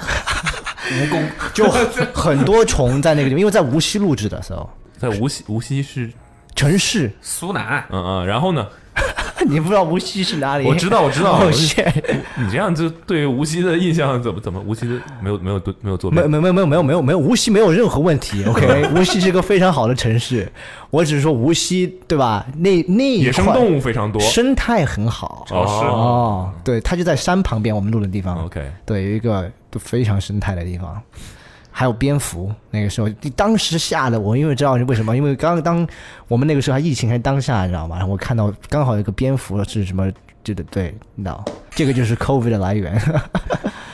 蜈蚣，就很很多虫在那个地方，因为在无锡录制的时候，在无锡，无锡是城市，苏南，嗯嗯，然后呢？你不知道无锡是哪里？我知道我知道哦我 shit，你这样就对无锡的印象怎么怎么？无锡的没有没有没有坐便，没没没没有没有没有没有，无锡没有任何问题。OK，无锡是一个非常好的城市，我只是说无锡对吧？那那野生动物非常多。生态很好。哦是哦，对，它就在山旁边，我们录的地方。OK，对，有一个都非常生态的地方，还有蝙蝠。那个时候，当时吓得我，因为知道是为什么？因为刚当我们那个时候还疫情还当下，你知道吗？然后我看到刚好有个蝙蝠是什么，对对对，你知道，这个就是 COVID 的来源，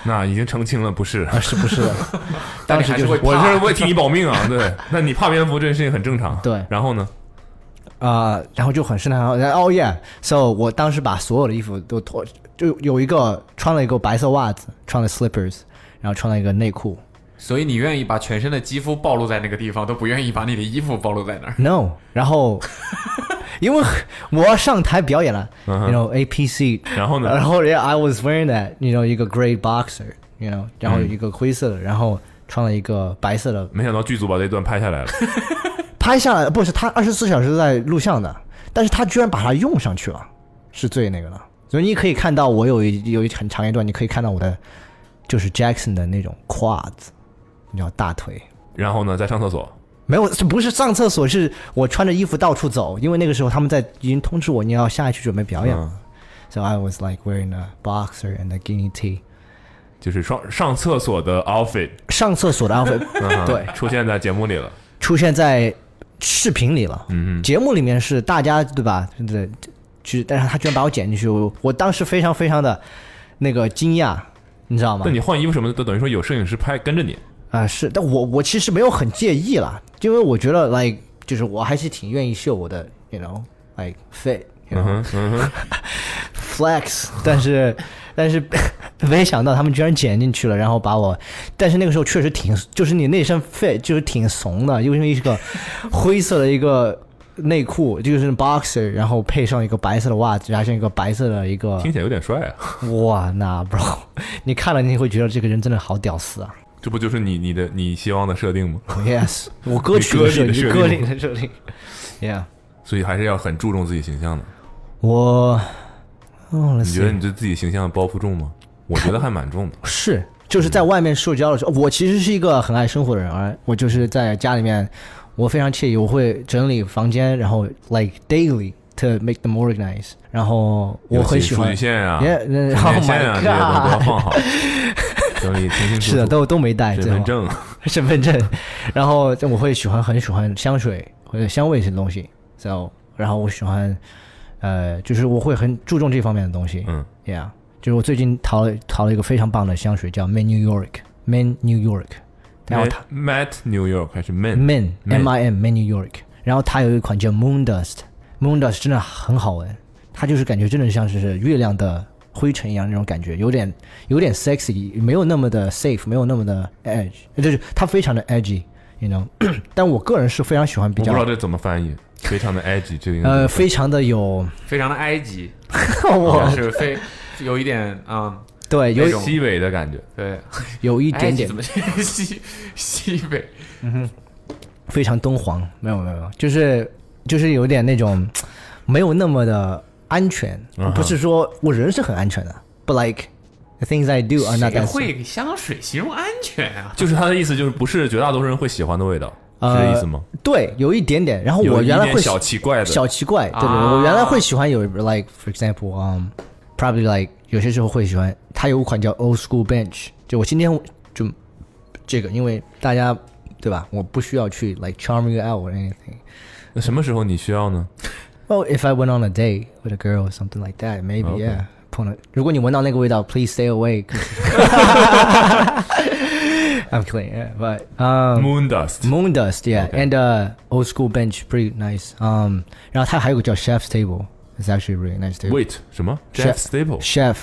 那已经澄清了，不是。啊，是不是的？当时就是会我怕是为替你保命啊，对。那你怕蝙蝠这件事情很正常。对然后呢？啊、然后就很生态，然后然后哦耶，so 我当时把所有的衣服都脱，就有一个穿了一个白色袜子，穿了 slippers，然后穿了一个内裤所以你愿意把全身的肌肤暴露在那个地方，都不愿意把你的衣服暴露在那儿。，no，然后 因为我要上台表演了、嗯 y 哼 o u know APC，然后呢然后 yeah I was wearing that，you know 一个 gray boxer，you know，然后一个灰色的，然后穿了一个白色的，没想到剧组把这段拍下来了。拍下来不是他二十四小时在录像的，但是他居然把它用上去了，是最那个了。所以你可以看到我有一有一很长一段，你可以看到我的就是 Jackson 的那种胯子，你知道大腿。然后呢，在上厕所，没有，这不是上厕所，是我穿着衣服到处走，因为那个时候他们在已经通知我你要下去准备表演了。So I was like wearing a boxer and a guinea tee。就是上上厕所的 outfit，上厕所的 outfit，嗯对，出现在节目里了。出现在视频里了。嗯节目里面是大家对吧？对，就，但是他居然把我剪进去，我我当时非常非常的那个惊讶，你知道吗那？你换衣服什么的，都等于说有摄影师拍跟着你。啊、是，但我我其实没有很介意啦，因为我觉得 like 就是我还是挺愿意秀我的，you know like fit。嗯哼嗯哼，flex，但是但是没想到他们居然剪进去了，然后把我，但是那个时候确实挺，就是你那身 fit 就是挺怂的，因为一个灰色的一个内裤，就是 boxer，然后配上一个白色的袜子，加上一个白色的一个，听起来有点帅啊。哇，那 bro，你看了你会觉得这个人真的好屌丝啊这不就是你你的你希望的设定吗？！Yes，我歌曲的设定歌里的设定，Yeah，所以还是要很注重自己形象的。我，哦，你觉得你对自己形象包袱重吗？我觉得还蛮重的。是，就是在外面社交的时候，我其实是一个很爱生活的人，而我就是在家里面，我非常惬意，我会整理房间，然后 like daily to make them organized，然后我很喜欢数据，线啊、充 Oh 电线啊 my 这些都都要放好，整理清清楚楚。是的，都都没带身份证，身份证，然后我会喜欢很喜欢香水或者香味型的东西，so 然后我喜欢，呃，就是我会很注重这方面的东西，嗯，Yeah，就是我最近淘了淘了一个非常棒的香水，叫 Man New York，Man New York，然后它 Matt New York 还是 Man Man M I M Man New York，然后它有一款叫 Moon Dust，Moon Dust 真的很好闻，它就是感觉真的像是月亮的灰尘一样那种感觉，有点有点 sexy，没有那么的 safe，没有那么的 edge，就是它非常的 edgy，you know，但我个人是非常喜欢比较我不知道这怎么翻译，非常的 edgy，这个呃非常的有非常的埃及，我是非有一点嗯，对有西北的感觉。对，有一点点。西西北？嗯哼。非常敦煌，没有没有没有，就是就是有点那种没有那么的安全不是说我人是很安全的，but like the things I do are not that 会给香水形容安全啊？就是他的意思，就是不是绝大多数人会喜欢的味道，是这意思吗？对，有一点点。然后我原来会小奇怪的，小奇怪，对对，啊我原来会喜欢有 like for example，um probably like 有些时候会喜欢，它有一款叫 Old School Bench，就我今天就这个，因为大家对吧，我不需要去 like charm you out or anything。那什么时候你需要呢？Well, if I went on a date with a girl or something like that, maybe Okay. yeah. 碰到，如果你闻到那个味道，please stay away. I'm kidding, yeah, but um, Moon Dust， moon dust, yeah, Okay. and uh, old school bench, pretty nice. Um, 然后它还有个叫 chef's table, it's actually really nice too. Wait 什么 Chef- Jeff Staple chef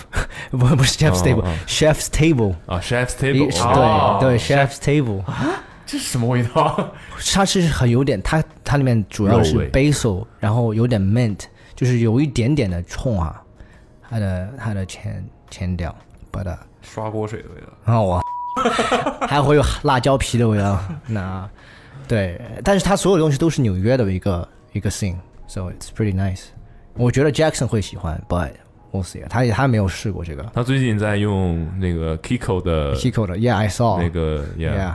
不不是 chef's 哦 table, 哦 chef's table. 啊，Chef's 一 Table，哦对对 chef's table， 这是什么味道？它是很有点，它它里面主要是 basil，然后有点 mint，就是有一点点的冲啊，它的它的前前调，but、uh, 刷锅水的味道。然后我 还会有辣椒皮的味道。那对，但是它所有东西都是纽约的一个一个 thing，so it's pretty nice。我觉得 Jackson 会喜欢，but we'll see。他也他没有试过这个他最近在用那个 Kiko 的 Kiko 的，Yeah I saw 那个 Yeah，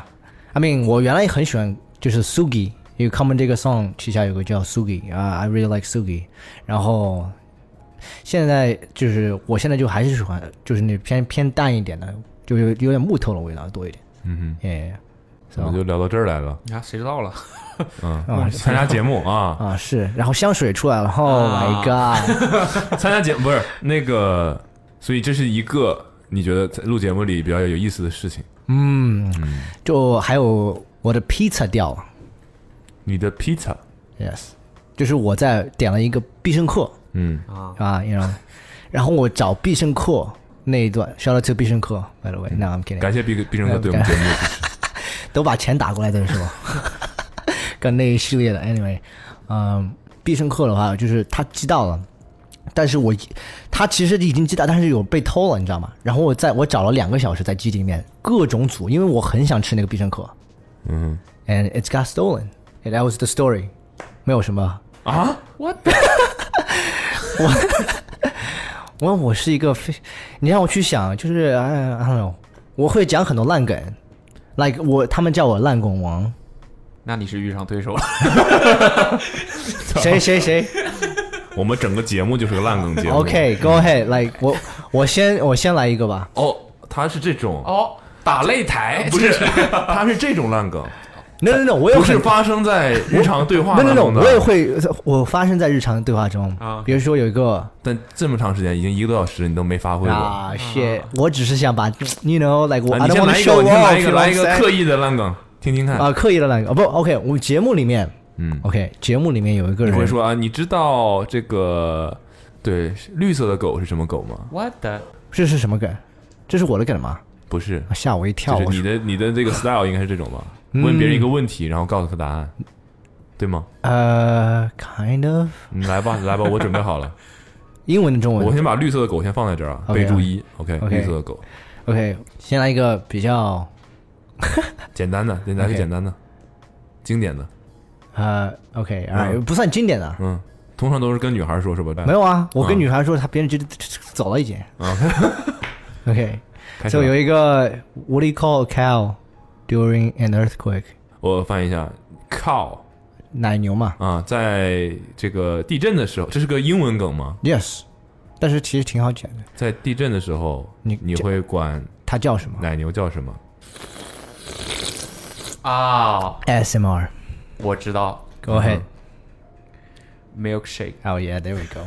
Yeah，I mean 我原来也很喜欢，就是 Sugi，因为他们这个 song 旗下有个叫 Sugi 啊、i really like Sugi。然后现在就是我现在就还是喜欢，就是那偏偏淡一点的，就有有点木头的味道多一点。嗯哼，Yeah，怎么就聊到这儿来了？你看，谁知道了？嗯啊，参加节目啊，啊是，然后香水出来了，Oh my god！参加节目不是那个，所以这是一个你觉得在录节目里比较有意思的事情。嗯，就还有我的 pizza 掉了。你的 pizza，，Yes，就是我在点了一个必胜客。嗯，啊，啊，you know，然后我找必胜客那一段，shout out to 必胜客，by the way，no I'm kidding，感谢必必胜客对我们节目。的支持。都把钱打过来的是吧？跟那一系列的，anyway，嗯，必胜客的话就是他寄到了，但是我他其实已经寄到，但是有被偷了，你知道吗？然后我在我找了两个小时在基地里面各种组，因为我很想吃那个必胜客。嗯，and it's got stolen，and that was the story，没有什么，啊，我我我是一个非，你让我去想，就是哎，I don't know，我会讲很多烂梗，like 我他们叫我烂梗王，那你是遇上对手了。谁谁谁我们整个节目就是个烂梗节目。，OK，go ahead，like 我我先我先来一个吧，哦，他是这种，哦，打擂台。不是，他是这种烂梗，no no no，我有不是发生在日常对话 no no 当 no，中的。我也会，我发生在日常对话中。啊比如说有一个但这么长时间，已经一个多小时，你都没发挥过。啊，shit，我只是想把，you know，like 我啊 I 你先来一个先来一个，来一个刻意的烂梗，听听看。啊，刻意的烂梗，啊不，OK，我们节目里面嗯，，OK，节目里面有一个人你会说啊，你知道这个对绿色的狗是什么狗吗？What the？这是什么梗？这是我的梗吗？不是，吓我一跳！就是我你的你的这个 style 应该是这种吧？嗯问别人一个问题，然后告诉他答案，对吗？呃，kind of，你来吧，来吧，我准备好了。英文的中文。我先把绿色的狗先放在这儿啊，OK 备注一，OK，OK 绿色的狗，OK，先来一个比较 简单的，先来个 OK 简单的，经典的，呃，OK，不算经典的。嗯，通常都是跟女孩说，是吧？没有啊，我跟嗯女孩说，她别人就走了已经。啊，OK，开始吧就有一个 What do you call a cow during an earthquake？我翻译一下，cow 奶牛嘛啊，在这个地震的时候，这是个英文梗吗？，Yes，但是其实挺好讲的。在地震的时候，你你会管它叫什么奶牛叫什么？啊，？ASMR。我知道 Go ahead.，milkshake。Oh yeah, there we go.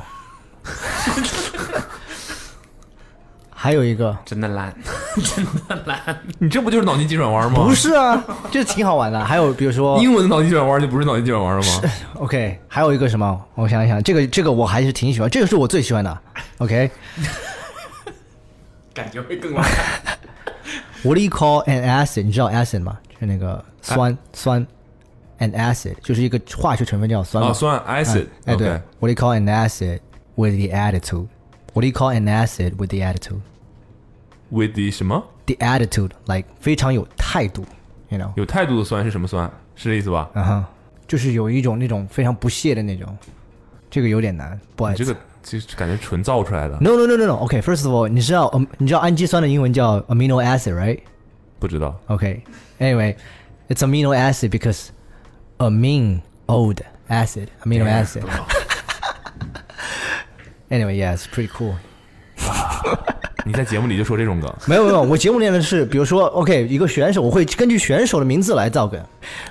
还有一个真的烂，真的烂你这不就是脑筋急转弯吗？不，是啊，这挺好玩的。还有比如说英文的脑筋急转弯就不是脑筋急转弯了吗？OK，还有一个什么？我想一想，这个这个我还是挺喜欢，这个是我最喜欢的。OK，What、感觉会更烂。do you call an acid？你知道 acid 吗？就是那个酸、酸 ，an acid 就是一个化学成分叫酸嘛。啊，酸 acid，哎，对 OK ，What do you call an acid with the attitude？What do you call an acid with the attitude？ with the 什么 The attitude like 非常有态度，you know，有态度的酸是什么酸？是这意思吧？嗯哼，就是有一种那种非常不屑的那种，这个有点难，不好意思。你这个就是感觉纯造出来的， No no no no no. Okay, first of all，你知道嗯你知道氨基酸的英文叫 amino acid, right? 不知道 Okay. Anyway, it's amino acid because amine old acid, amino acid. anyway, yeah, it's pretty cool. 你在节目里就说这种梗，没有没有，我节目里面的是，比如说，OK，一个选手，我会根据选手的名字来造梗。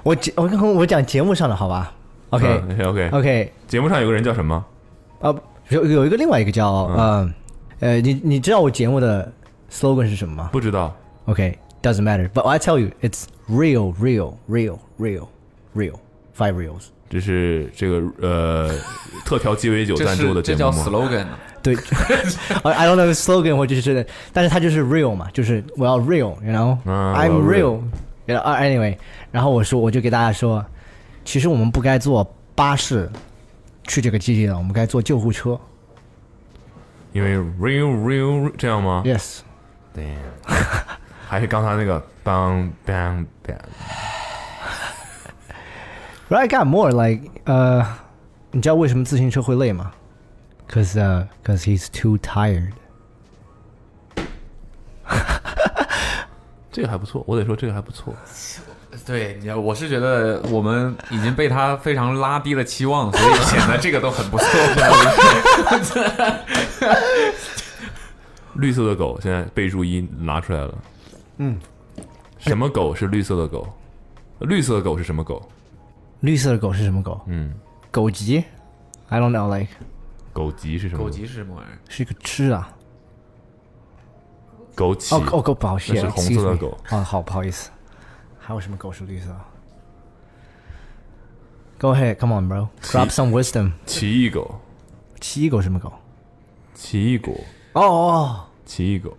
我节我我讲节目上的好吧？OK、嗯 OK， OK，节目上有个人叫什么？啊，有有一个另外一个叫呃呃，你你知道我节目的 slogan 是什么吗不知道， ？OK，doesn't matter，but I tell you，it's real real real real real Five Reels。这是这个呃特调鸡尾酒赞助是这叫的节目吗？slogan，对，I don't know slogan 或者是，但是它就是 real 嘛，就是我要 real，you know，I'm、real real，you know, 啊 anyway，然后我说我就给大家说，其实我们不该坐巴士去这个基地了，我们该坐救护车。因为 real real 这样吗？Yes，对，还是刚才那个 bang bang bang，But I got more like 呃，你知道为什么自行车会累吗？Cause 呃、cause he's too tired。这个还不错，我得说这个还不错。对，你我是觉得我们已经被他非常拉低了期望，所以显得这个都很不错。绿色的狗现在备注一拿出来了。嗯，什么狗是绿色的狗？绿色的狗是什么狗？绿色的狗是什么狗？嗯，狗急？I don't know like 枸杞是什么？狗急是什么玩意儿？是一个吃啊。枸杞。哦哦，狗不好意思是红色的狗。哦，好，不好意思。还有什么狗是绿色？Go ahead, come on, bro. Drop some wisdom. 奇异狗，奇异狗是什么狗？奇异果，哦哦，奇异狗，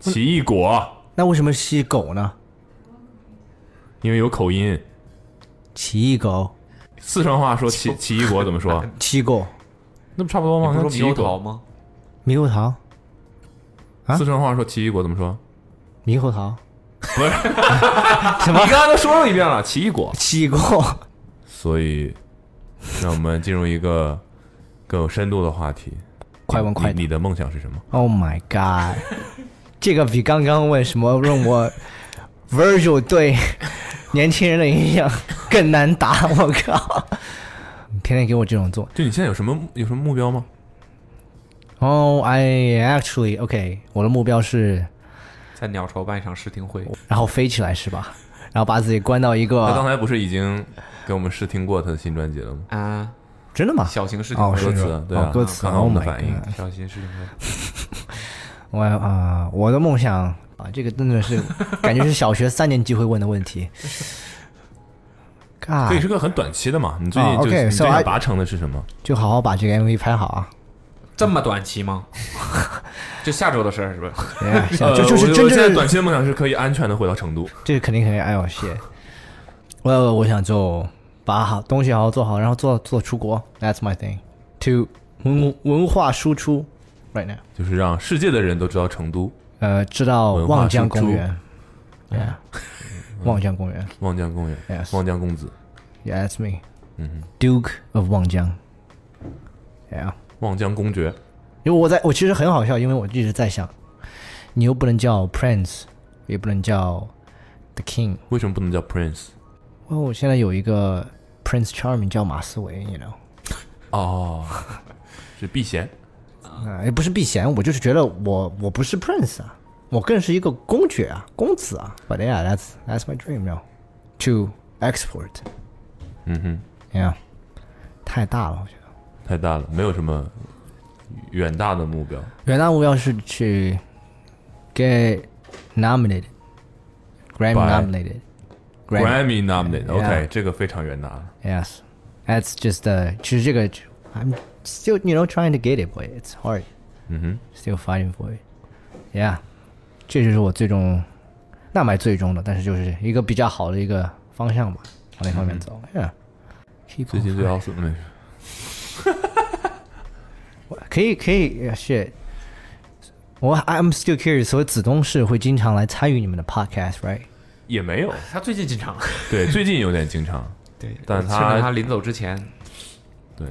奇异果，那为什么是狗呢？因为有口音。奇异狗，四川话说奇奇异果怎么说？奇果，那不差不多吗？你不是猕猴桃吗？猕猴桃，啊四川话说奇异果怎么说？猕猴桃，不是，什 么你刚才都说了一遍了，奇异果。奇异果？所以，让我们进入一个更有深度的话题。快问快答你你的梦想是什么？Oh my god，这个比刚刚问什么问我 Virgil 对年轻人的影响更难打。我靠，天天给我这种做。就你现在有什么有什么目标吗？哦、i actually OK，我的目标是，在鸟巢办一场试听会，然后飞起来是吧？然后把自己关到一个他刚才不是已经给我们试听过他的新专辑了吗？啊，真的吗？小型试听哦，会，是歌词对啊哦歌词看看我们的 Oh 反应小型试听会，我啊、我的梦想啊，这个真的是感觉是小学三年级会问的问题。God，这也是个很短期的嘛。你最近啊就、OK，你最想达成的是什么？就好好把这个 MV 拍好啊！这么短期吗？就下周的事儿是吧？Yeah，呃就就是我真正的我现在短期的梦想是可以安全的回到成都。这个肯定肯定，哎呦 shit！我我想做把好东西好好做好，然后做做出国，That's my thing。To 文文化输出，right now，就是让世界的人都知道成都呃，知道望江公园，Yeah，望江公园。望江公园 Yes 望江公子，，Yeah，that's me，嗯 Duke of 望江，Yeah。望江公爵，因为我在我其实很好笑，因为我一直在想，你又不能叫 Prince，也不能叫 The King。为什么不能叫 Prince？哦，我现在有一个 Prince Charming 叫马思唯，you know，哦，是避嫌。啊、也不是避嫌，我就是觉得我我不是 Prince 啊，我更是一个公爵啊，公子啊。But yeah, that's that's my dream now, to export. 嗯哼， Yeah，太大了，我觉得。太大了，没有什么远大的目标。远大目标是去 get nominated, Grammy By- nominated, Grammy nominated，OK，、 Yeah 这个非常远大了。 Yes, that's just the. 其实这个 I'm still you know trying to get it, but it's hard. 嗯哼， Still fighting for it. Yeah， 这就是我最终，那买最终的，但是就是一个比较好的一个方向吧，往那方面走。Yeah. Keep 最近最奥斯没事。可以可以，yeah, shit。我 I'm still curious，所以子东是会经常来参与你们的 podcast，right？也没有，他最近经常，对，最近有点经常。对，但趁他他临走之前，对，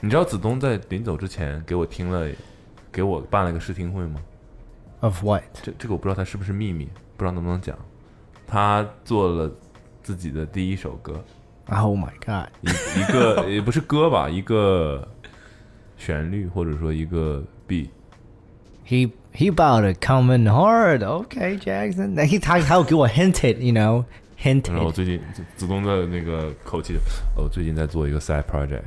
你知道子东在临走之前给我听了，给我办了个试听会吗？Of what？这这个我不知道他是不是秘密，不知道能不能讲。他做了自己的第一首歌， Oh my god！一一个也不是歌吧，一个旋律或者说一个 beat。 He he about to come in hard. Okay, Jackson. 那 he 他他有给我 hinted，you know 然后 hinted 最近子子东的那个口气，哦，我最近在做一个 side project，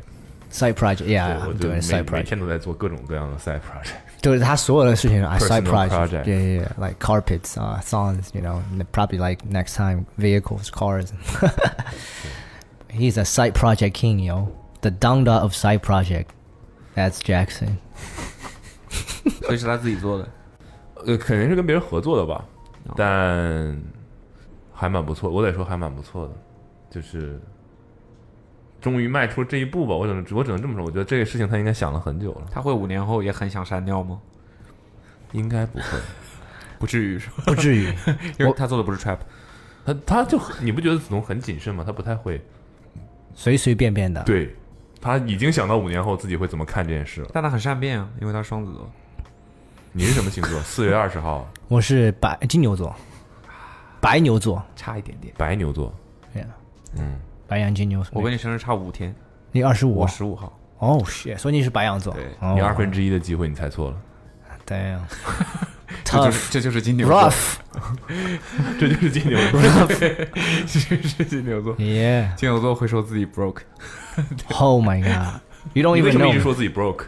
side project. 对 Yeah，我 I'm 就 doing 每 a side 每 project. 天都在做各种各样的 side project。 就是他所有的事情，I side Personal project. project. Yeah, yeah, yeah. Like carpets, uh, songs. You know, and probably like next time vehicles, cars. He's a side project king, yo. The Donda of side project. That's Jackson. 所以是他自己做的。呃，肯定是跟别人合作的吧，哦但还蛮不错，我得说还蛮不错的，就是 终于迈出这一步吧。我只能我只能这么说，我觉得这个事情他应该想了很久了，他会五年后也很想删掉吗？应该不会。不至于是吧？不至于。因为他做的不是 trap，他他就你不觉得子龙很谨慎吗？他不太会，随随便便的。对他已经想到五年后自己会怎么看这件事了。但他很善变啊，因为他双子座。你是什么星座？四月 二十号，我是白金牛座，白牛座。差一点点。白牛座。Yeah，嗯，白羊金牛，我跟你生日差五天，你二十五，我十五号。哦，血，所以你是白羊座，对，你二分之一的机会你猜错了。Damn，这就是这就是金牛座，这就是金牛座，这就是金牛座。耶，金牛座会说自己 broke。Oh my god，你为什么一直说自己 broke？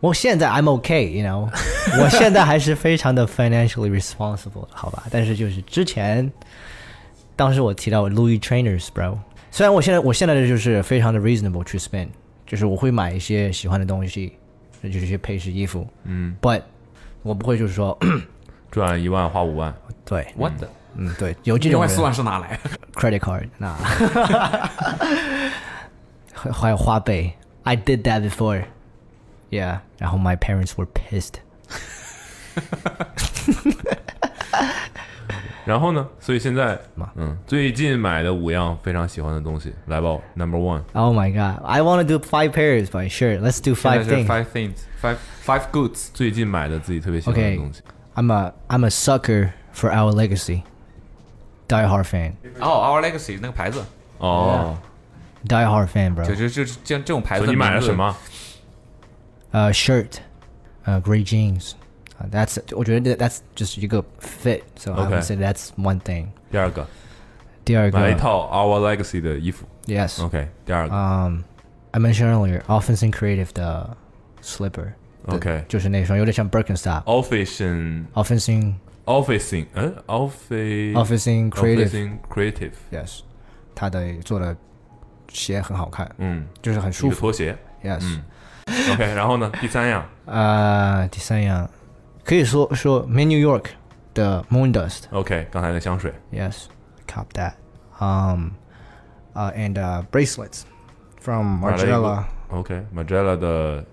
我现在 I'm okay，you know，我现在还是非常的 financially responsible，好吧？但是就是之前，当时我提到 Louis Trainers，bro，虽然我现在我现在的就是非常的 reasonable 去 spend，就是我会买一些喜欢的东西，就是一些配饰、衣服嗯，，but 我不会就是说，赚一万花五万。对，我的嗯，对，有这种人另外四万是哪来的？credit card 那，还还有花呗，I did that before。Yeah，然后 my parents were pissed。然后呢？所以现在嘛，嗯，最近买的五样非常喜欢的东西，来吧，Number One， Oh my god! I want to do five pairs, but sure, let's do 现在 five 是 things. five things five five goods。最近买的自己特别喜欢的 Okay, 东西。 I'm a I'm a sucker for our legacy. Die Hard fan. 哦，Our Legacy 那个牌子，哦， Die Hard fan, bro. 就就就是这这种牌子。所以你买了什？么？ Uh, shirt, uh, gray jeans. Uh, that's 我觉得 that's 就是一个 fit, so I Okay. would say that's one thing. 第二个，第二个买了一套 Our Legacy 的衣服。 yes. OK，第二个 Um, I mentioned earlier, Offense and Creative 的 slipper. 的 OK 就是那双有点像 Birkenstock。 Office and Offense and Office in 嗯 Office Office and Creative Office in Creative， yes，它的做的鞋很好看，嗯，就是很一个舒服。拖鞋。 Yes，、嗯 OK，然后呢？第三样呃，第三样 可以说说 Man New York 的 Moon Dust。 OK，刚才的香水 Yes, cop that. Um, uh, and uh, bracelets from 买了一个 Margiela OK，Margiela 的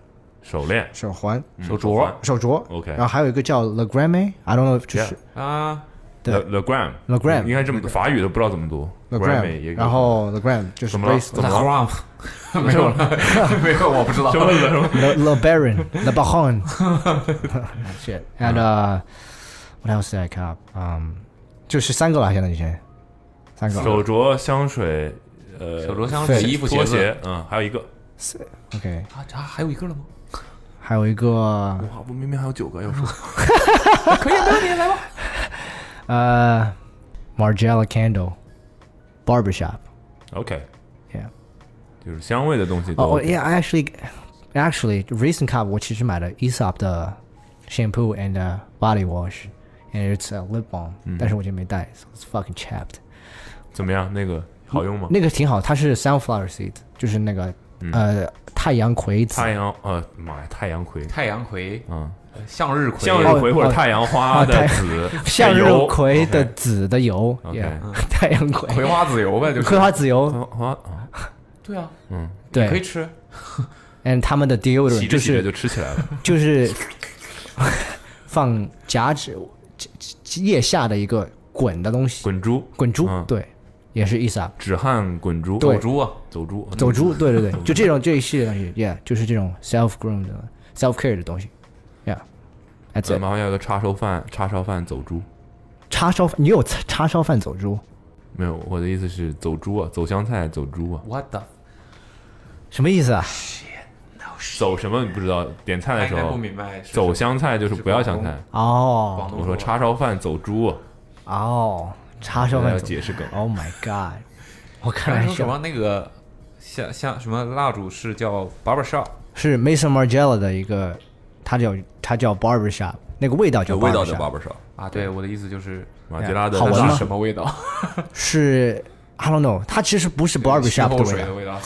手链、手环、嗯手镯环手镯。 OK 然后还有一个叫 Le Gramme，I don't know，就是 Yeah 啊， The Gram，Le Gram 应该这么法语的不知道怎么读，Le Gram，然后 the Gram 就是什么？了？Le Gram 没有了，没有，我不知道，什么？了是吧？The the baron the Baron，shit，and what else did I cop？嗯，就是三个了，现在已经。三个，手镯、香水，呃，手镯、香水、衣服、拖鞋，嗯，还有一个，OK，啊，这还有一个了吗？还有一个，我明明还有九个，要说，可以，没问题，来吧。呃 Margiela Candle Barbershop。 OK， Yeah. 就是香味的东西都哦、 OK yeah, I actually, actually, recent cup 我其实买了 Aesop 的 shampoo and、uh, body wash, and it's a lip balm，、但是我就没带，so it's fucking chapped。怎么样？那个好用吗？那个挺好，它是 sunflower seed，就是那个、呃太阳葵子。太阳，呃，妈呀，太阳葵，太阳葵、嗯， 向日葵、向日葵或者太阳花的籽，向日葵的籽的油 太阳葵，葵花籽油呗，就是 葵花籽油，花对啊，嗯，对可以吃。，and 他们的 deodorant 就就吃起来了。就是放夹指腋下的一个滚的东西，滚珠，滚珠，嗯对，也是 Aesop。止汗滚珠，走珠啊，走珠，走珠，对对对，就这种这一系列东西，yeah，就是这种 self groom 的 self care 的东西呃 it。麻烦要个叉烧饭，叉烧饭走猪。叉烧，你有叉烧饭走猪？没有，我的意思是走猪啊，走香菜走猪啊，What the？什么意思啊？走什么你不知道？点菜的时候明白走香菜就是不要香菜。哦我说叉烧饭走猪啊，哦，叉烧饭要解释梗。，Oh my god！我开玩刚才说什么，那个像像什么蜡烛是叫 barber shop，是 Mason Margiela 的一个，它叫它叫 barber shop，那个味道叫 barber shop，啊，对，我的意思就是马吉拉的好闻吗什么味道？是 I don't know，它其实不是 barber shop 的味道。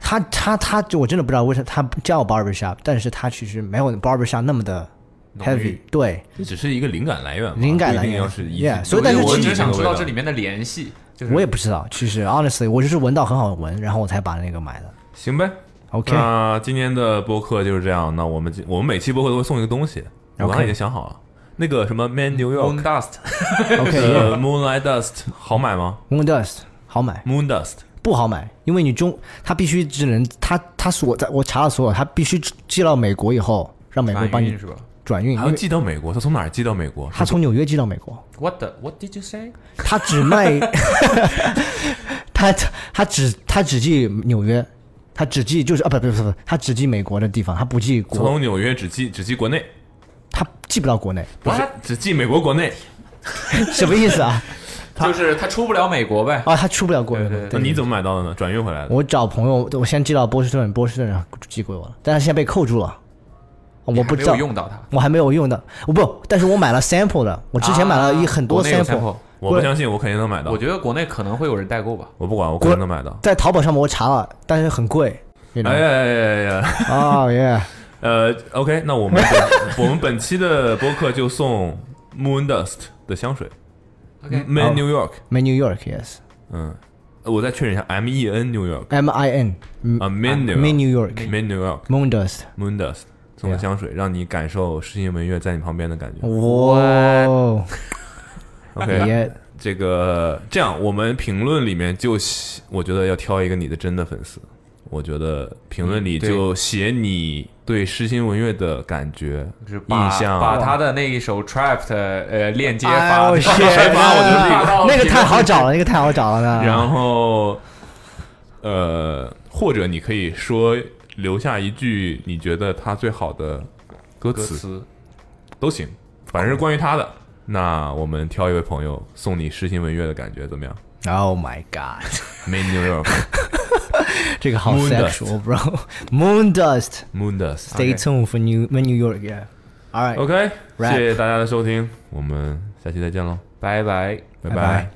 它它它就我真的不知道为什么它不叫 barber shop，但是它其实没有 barber shop 那么的 heavy，对，这只是一个灵感来源，灵感来源是所以但是我其实只想知道这这里面的联系，就是我也不知道，其实 honestly 我就是闻到很好闻，然后我才把那个买的。行呗。OK，那今天的播客就是这样。那我们今我们每期播客都会送一个东西，我刚才已经想好了。那个什么 Man New moon York，dust，OK，呃 Moonlight Dust 好买吗 Moon Dust 好买，？Moon Dust 不好买，因为你中它必须只能它它所在我查了所有，它必须寄到美国以后，让美国帮你是吧转运，还要因为寄到美国，他从哪儿寄到美国？它从纽约寄到美国，？What the What did you say？他只卖，他他只他只寄纽约，它只寄就是啊不不不不，它只寄美国的地方，他不寄国，从纽约只寄只寄国内，他寄不到国内，不是只寄美国国内。什么意思啊？就是他出不了美国呗。啊，他出不了国内，对对那你怎么买到的呢？转运回来的。我找朋友，我先寄到波士顿，波士顿然后寄给我了，但他现在被扣住了，我不知道你还没有，用到它。我还没有用的，我不，但是我买了 sample 的，我之前买了一啊很多国内有 sample，sample 我不相信，我肯定能买到。我觉得国内可能会有人代购吧。我不管，我肯定能买到。在淘宝上面我查了，但是很贵。you know 哎呀呀呀呀！哦耶，呃，OK，那我们本我们本期的播客就送 Moon Dust 的香水 OK，，Man New York。，Man New York yes，嗯，我再确认一下，M E N New York M I N 啊，Man New Man New York York Man New York Moon Dust，Moon Dust 送的香水，让你感受诗情文乐在你旁边的感觉。哇，OK，这个这样，我们评论里面就写我觉得要挑一个你的真的粉丝。我觉得评论里就写你对诗心文乐的感觉、就是印象，把他的那一首 Trapped 呃链接哎发，我天发我就立发到那个太好找了，那个太好找了呢。然后呃，或者你可以说留下一句你觉得他最好的歌词歌词。都行，反正是关于他的。那我们挑一位朋友送你诗心文乐的感觉怎么样 Oh my god，？Made in New York 这个好 sexual bro。Moon dust。Moon Dust。Stay tuned for New Man New York. Yeah. All right. OK，谢谢大家的收听，我们下期再见喽，拜拜。拜拜拜